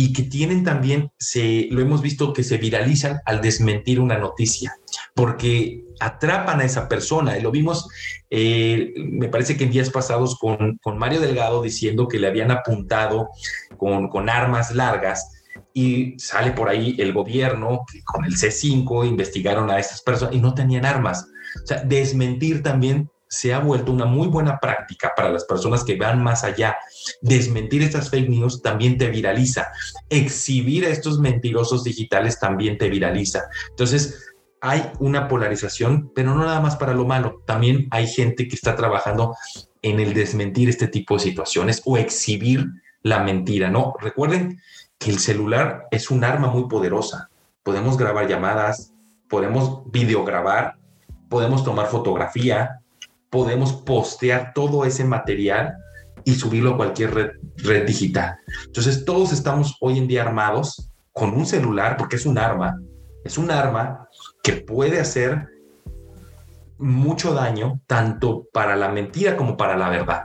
y que tienen también, se, lo hemos visto, que se viralizan al desmentir una noticia, porque atrapan a esa persona. Y lo vimos, eh, me parece que en días pasados con, con, Mario Delgado diciendo que le habían apuntado con, con armas largas y sale por ahí el gobierno con el C5 investigaron a estas personas y no tenían armas. O sea, desmentir también se ha vuelto una muy buena práctica para las personas que van más allá. Desmentir estas fake news también te viraliza. Exhibir a estos mentirosos digitales también te viraliza. Entonces, hay una polarización, pero no nada más para lo malo. También hay gente que está trabajando en el desmentir este tipo de situaciones o exhibir la mentira, ¿no? Recuerden que el celular es un arma muy poderosa. Podemos grabar llamadas, podemos videograbar, podemos tomar fotografía, podemos postear todo ese material y subirlo a cualquier red, red digital. Entonces, todos estamos hoy en día armados con un celular, porque es un arma, es un arma que puede hacer mucho daño, tanto para la mentira como para la verdad.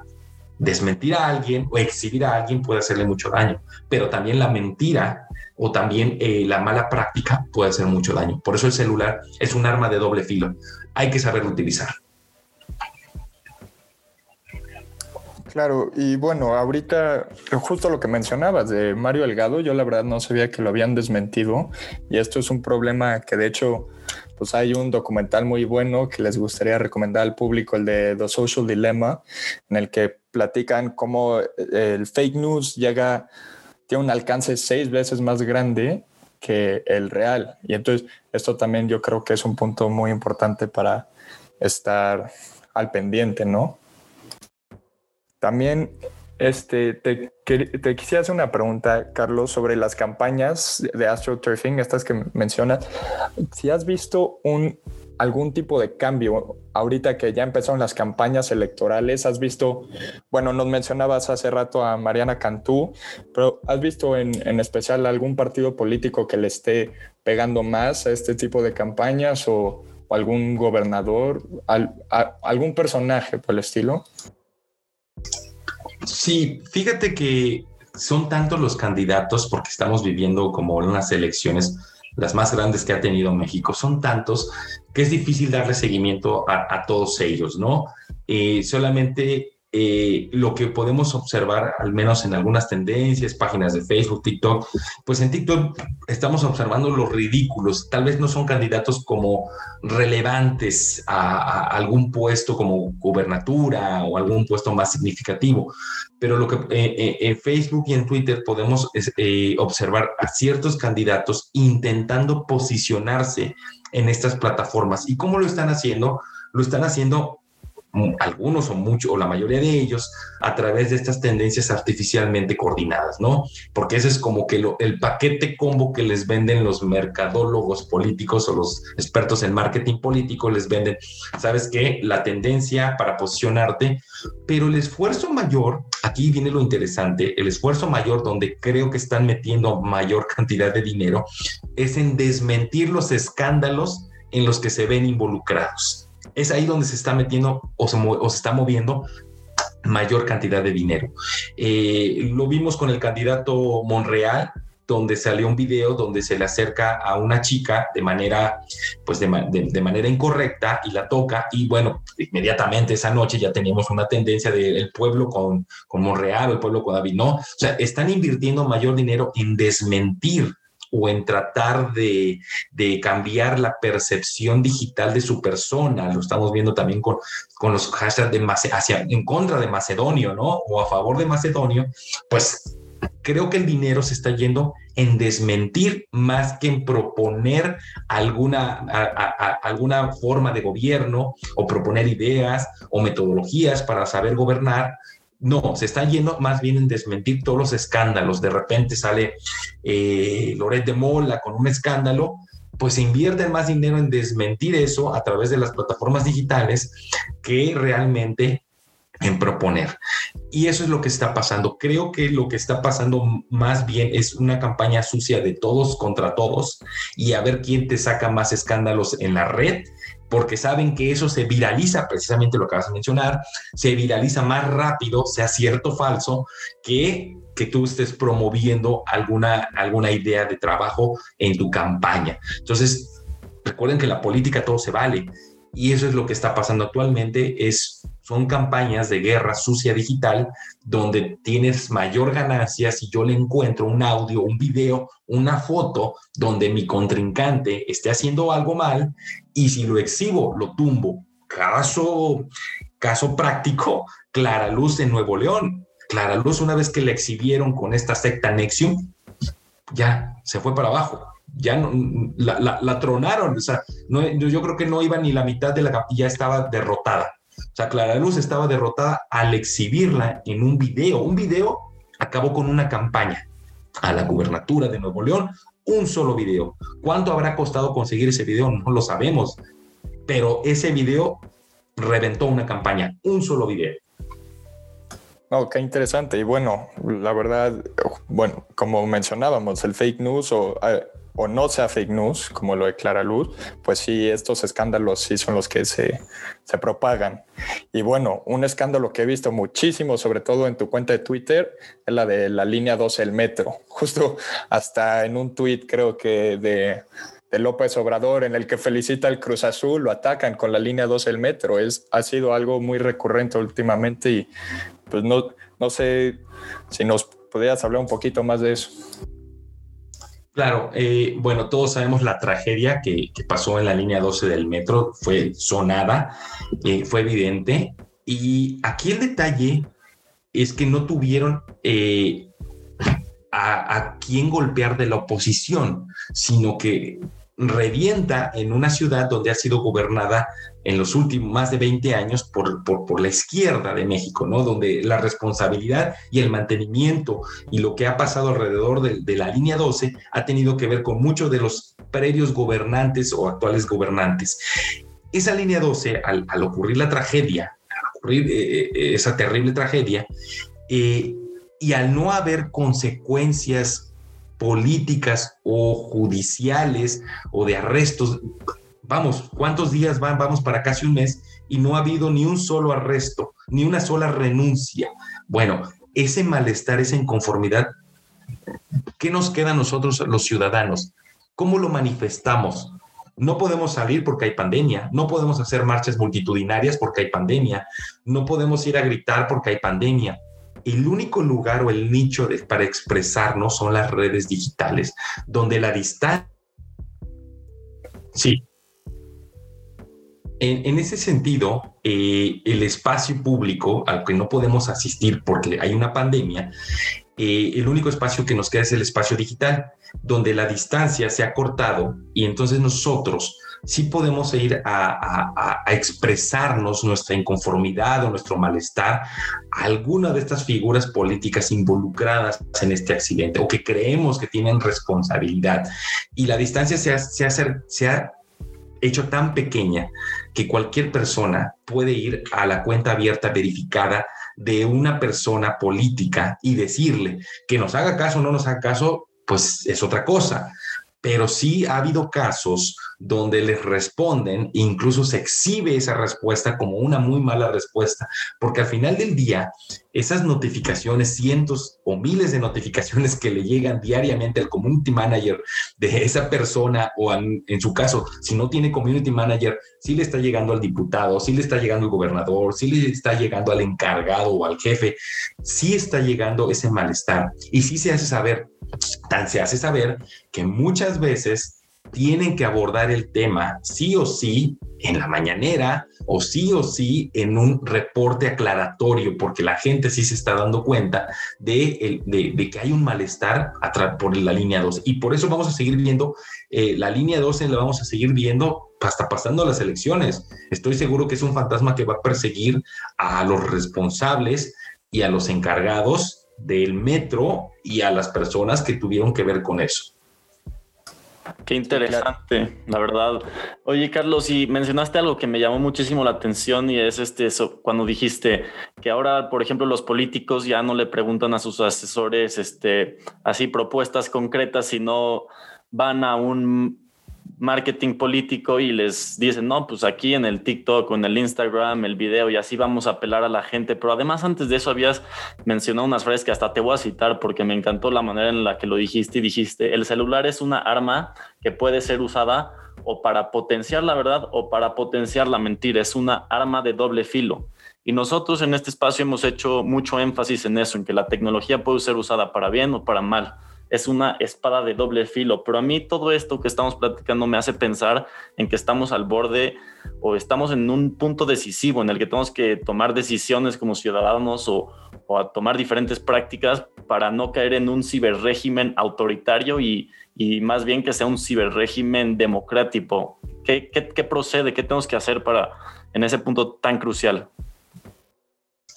desmentir a alguien o exhibir a alguien puede hacerle mucho daño, pero también la mentira o también eh, la mala práctica puede hacer mucho daño. Por eso el celular es un arma de doble filo. Hay que saberlo utilizar. Claro, y bueno, ahorita justo lo que mencionabas de Mario Delgado, yo la verdad no sabía que lo habían desmentido y esto es un problema que de hecho pues hay un documental muy bueno que les gustaría recomendar al público, el de The Social Dilemma, en el que platican cómo eh, el fake news llega, tiene un alcance seis veces más grande que el real. Y entonces esto también yo creo que es un punto muy importante para estar al pendiente, ¿no? También este, te, te, quisiera hacer una pregunta, Carlos, sobre las campañas de AstroTurfing, estas que mencionas. Si has visto un, algún tipo de cambio ahorita que ya empezaron las campañas electorales, has visto, bueno, nos mencionabas hace rato a Mariana Cantú, pero has visto en, en especial algún partido político que le esté pegando más a este tipo de campañas o, algún gobernador, algún personaje por el estilo? Sí, fíjate que son tantos los candidatos porque estamos viviendo como unas elecciones las más grandes que ha tenido México. Son tantos que es difícil darle seguimiento a, todos ellos, ¿no? Eh, solamente eh, lo que podemos observar, al menos en algunas tendencias, páginas de Facebook, TikTok, pues en TikTok estamos observando los ridículos. Tal vez no son candidatos como relevantes a, algún puesto como gubernatura o algún puesto más significativo, pero lo que eh, eh, en Facebook y en Twitter podemos observar a ciertos candidatos intentando posicionarse en estas plataformas. ¿Y cómo lo están haciendo? Lo están haciendo algunos o muchos o la mayoría de ellos a través de estas tendencias artificialmente coordinadas, ¿no? Porque ese es como que el paquete combo que les venden los mercadólogos políticos o los expertos en marketing político les venden, ¿sabes qué? La tendencia para posicionarte, pero el esfuerzo mayor, aquí viene lo interesante, el esfuerzo mayor donde creo que están metiendo mayor cantidad de dinero es en desmentir los escándalos en los que se ven involucrados es ahí donde se está metiendo o se, está moviendo mayor cantidad de dinero. Eh, lo vimos con el candidato Monreal, donde salió un video donde se le acerca a una chica de manera, pues de, manera incorrecta y la toca y bueno, inmediatamente esa noche ya teníamos una tendencia del pueblo con, con Monreal o el pueblo con David, no, o sea, están invirtiendo mayor dinero en desmentir o en tratar de, cambiar la percepción digital de su persona. Lo estamos viendo también con, con los hashtags de hacia, en contra de Macedonio, ¿no? O a favor de Macedonio, pues creo que el dinero se está yendo en desmentir más que en proponer alguna, alguna forma de gobierno o proponer ideas o metodologías para saber gobernar, no, se está yendo más bien en desmentir todos los escándalos. De repente sale eh, Loret de Mola con un escándalo, pues se invierte más dinero en desmentir eso a través de las plataformas digitales que realmente en proponer. Y eso es lo que está pasando. Creo que lo que está pasando más bien es una campaña sucia de todos contra todos y a ver quién te saca más escándalos en la red porque saben que eso se viraliza, precisamente lo que vas a mencionar, se viraliza más rápido, sea cierto o falso, que que tú estés promoviendo alguna, alguna idea de trabajo en tu campaña. Entonces, recuerden que la política todo se vale y eso es lo que está pasando actualmente, es, son campañas de guerra sucia digital donde tienes mayor ganancia si yo le encuentro un audio, un video, una foto donde mi contrincante esté haciendo algo mal y si lo exhibo, lo tumbo. Caso, caso práctico, Clara Luz en Nuevo León. Clara Luz, una vez que la exhibieron con esta secta Nexium, ya se fue para abajo ya no, la, tronaron, o sea, no, yo creo que no iba ni la mitad de la capilla, estaba derrotada. O sea, Clara Luz estaba derrotada al exhibirla en un video. Un video acabó con una campaña a la gubernatura de Nuevo León, un solo video. ¿Cuánto habrá costado conseguir ese video? No lo sabemos, pero ese video reventó una campaña, un solo video. Oh, qué interesante. Y bueno, la verdad, bueno, como mencionábamos, el fake news o o no sea fake news, como lo declara Luz, pues sí, estos escándalos sí son los que se, se propagan. Y bueno, un escándalo que he visto muchísimo, sobre todo en tu cuenta de Twitter, es la de la línea 12 del metro. Justo hasta en un tweet creo que de, de López Obrador en el que felicita al Cruz Azul, lo atacan con la línea 12 del metro. Es, ha sido algo muy recurrente últimamente y pues no, no sé si nos podrías hablar un poquito más de eso. Claro, eh, bueno, todos sabemos la tragedia que, pasó en la línea 12 del metro, fue sonada, eh, fue evidente. Y aquí el detalle es que no tuvieron eh, a, a quién golpear de la oposición, sino que revienta en una ciudad donde ha sido gobernada en los últimos más de 20 años por, por, la izquierda de México, ¿no? Donde la responsabilidad y el mantenimiento y lo que ha pasado alrededor de, la línea 12 ha tenido que ver con muchos de los previos gobernantes o actuales gobernantes. Esa línea 12, al, ocurrir la tragedia, al ocurrir eh, eh, esa terrible tragedia, eh, y al no haber consecuencias políticas o judiciales o de arrestos. Vamos, ¿cuántos días van? Vamos para casi un mes y no ha habido ni un solo arresto, ni una sola renuncia. Bueno, ese malestar, esa inconformidad, ¿qué nos queda a nosotros los ciudadanos? ¿Cómo lo manifestamos? No podemos salir porque hay pandemia, no podemos hacer marchas multitudinarias porque hay pandemia, no podemos ir a gritar porque hay pandemia el único lugar o el nicho para expresarnos son las redes digitales, donde la distancia... Sí. En, ese sentido, eh, el espacio público al que no podemos asistir porque hay una pandemia, eh, el único espacio que nos queda es el espacio digital, donde la distancia se ha cortado y entonces nosotros sí podemos ir a, expresarnos nuestra inconformidad o nuestro malestar a alguna de estas figuras políticas involucradas en este accidente o que creemos que tienen responsabilidad. Y la distancia se ha, se ha hecho tan pequeña que cualquier persona puede ir a la cuenta abierta verificada de una persona política y decirle que nos haga caso o no nos haga caso, pues es otra cosa. Pero sí ha habido casos donde les responden, incluso se exhibe esa respuesta como una muy mala respuesta, porque al final del día, esas notificaciones, cientos o miles de notificaciones que le llegan diariamente al community manager de esa persona, o en, su caso, si no tiene community manager, sí le está llegando al diputado, sí le está llegando al gobernador, sí le está llegando al encargado o al jefe, sí está llegando ese malestar. Y sí se hace saber Tan se hace saber que muchas veces tienen que abordar el tema sí o sí en la mañanera o sí o sí en un reporte aclaratorio, porque la gente sí se está dando cuenta de, que hay un malestar por la línea 2. Y por eso vamos a seguir viendo eh, la línea 12, la vamos a seguir viendo hasta pasando las elecciones. Estoy seguro que es un fantasma que va a perseguir a los responsables y a los encargados del metro y a las personas que tuvieron que ver con eso. Qué interesante, la verdad. Oye, Carlos, y mencionaste algo que me llamó muchísimo la atención y es este eso, cuando dijiste que ahora, por ejemplo, los políticos ya no le preguntan a sus asesores este así propuestas concretas, sino van a un marketing político y les dicen, no, pues aquí en el TikTok en el Instagram, el video y así vamos a apelar a la gente. Pero además antes de eso habías mencionado unas frases que hasta te voy a citar porque me encantó la manera en la que lo dijiste y dijiste, el celular es una arma que puede ser usada o para potenciar la verdad o para potenciar la mentira. Es una arma de doble filo. Y nosotros en este espacio hemos hecho mucho énfasis en eso, en que la tecnología puede ser usada para bien o para mal es una espada de doble filo, pero a mí todo esto que estamos platicando me hace pensar en que estamos al borde o estamos en un punto decisivo en el que tenemos que tomar decisiones como ciudadanos o, a tomar diferentes prácticas para no caer en un ciberrégimen autoritario y, más bien que sea un ciberrégimen democrático. ¿Qué, qué procede? ¿Qué tenemos que hacer para en ese punto tan crucial?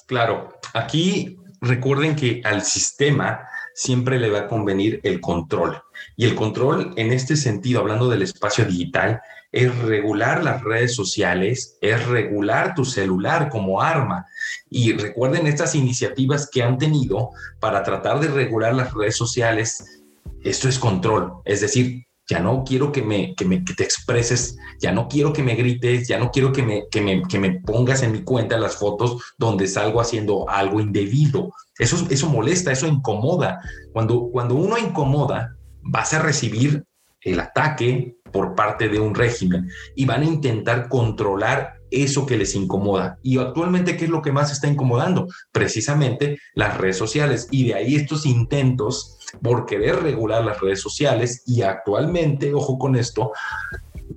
Claro, aquí recuerden que al sistema siempre le va a convenir el control. Y el control en este sentido, hablando del espacio digital, es regular las redes sociales, es regular tu celular como arma. Y recuerden estas iniciativas que han tenido para tratar de regular las redes sociales. Esto es control, es decir, ya no quiero que me, que me que te expreses, ya no quiero que me grites, ya no quiero que me, que me, que me pongas en mi cuenta las fotos donde salgo haciendo algo indebido. Eso, eso molesta, eso incomoda. Cuando, cuando uno incomoda, vas a recibir el ataque por parte de un régimen y van a intentar controlar eso que les incomoda. Y actualmente, ¿qué es lo que más está incomodando? Precisamente las redes sociales. Y de ahí estos intentos por querer regular las redes sociales y actualmente, ojo con esto,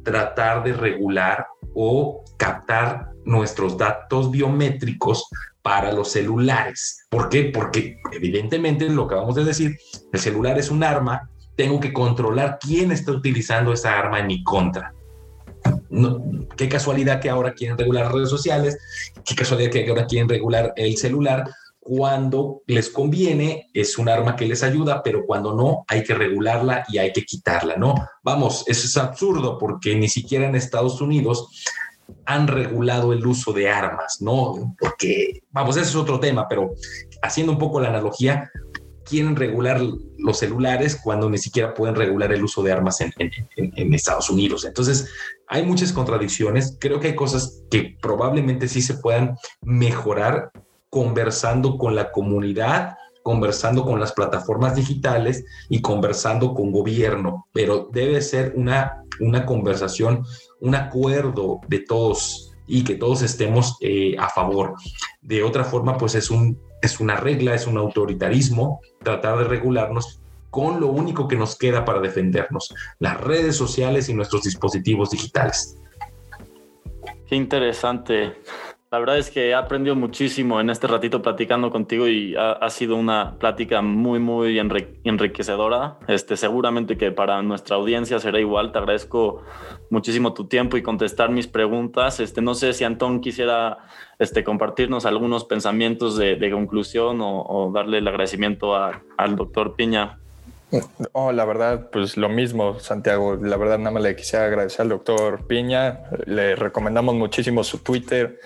tratar de regular o captar nuestros datos biométricos para los celulares. ¿Por qué? Porque evidentemente lo que vamos a decir, el celular es un arma, tengo que controlar quién está utilizando esa arma en mi contra qué casualidad que ahora quieren regular redes sociales, qué casualidad que ahora quieren regular el celular. Cuando les conviene es un arma que les ayuda, pero cuando no hay que regularla y hay que quitarla, ¿no? Vamos, eso es absurdo porque ni siquiera en Estados Unidos han regulado el uso de armas, ¿no? Porque, vamos, ese es otro tema, pero haciendo un poco la analogía, quieren regular los celulares cuando ni siquiera pueden regular el uso de armas en, Estados Unidos. Entonces, hay muchas contradicciones. Creo que hay cosas que probablemente sí se puedan mejorar conversando con la comunidad, conversando con las plataformas digitales y conversando con gobierno, pero debe ser una, una conversación, un acuerdo de todos y que todos estemos eh, a favor. De otra forma, pues es un es una regla, es un autoritarismo, tratar de regularnos con lo único que nos queda para defendernos, las redes sociales y nuestros dispositivos digitales. Qué interesante. La verdad es que he aprendido muchísimo en este ratito platicando contigo y ha, sido una plática muy, muy enriquecedora. Este, seguramente que para nuestra audiencia será igual. Te agradezco muchísimo tu tiempo y contestar mis preguntas. Este, no sé si Antón quisiera este, compartirnos algunos pensamientos de, conclusión o, darle el agradecimiento al doctor Piña. Oh, la verdad, pues lo mismo, Santiago. La verdad, nada más le quisiera agradecer al doctor Piña. Le recomendamos muchísimo su Twitter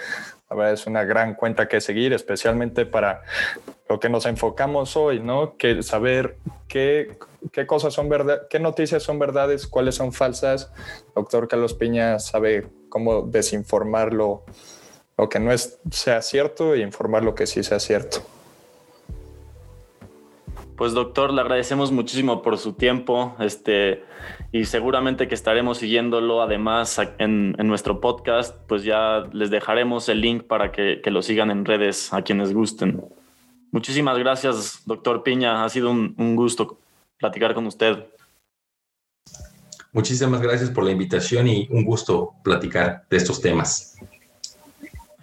es una gran cuenta que seguir, especialmente para lo que nos enfocamos hoy, ¿no? Que saber qué, cosas son verdad, qué noticias son verdades, cuáles son falsas. Doctor Carlos Piña sabe cómo desinformar lo, lo que no es, sea cierto e informar lo que sí sea cierto. Pues doctor, le agradecemos muchísimo por su tiempo este, y seguramente que estaremos siguiéndolo además en, nuestro podcast, pues ya les dejaremos el link para que, lo sigan en redes a quienes gusten. Muchísimas gracias, doctor Piña. Ha sido un, un gusto platicar con usted. Muchísimas gracias por la invitación y un gusto platicar de estos temas.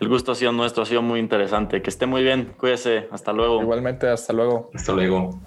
El gusto ha sido nuestro, ha sido muy interesante. Que esté muy bien, cuídese, hasta luego. Igualmente, hasta luego. Hasta luego.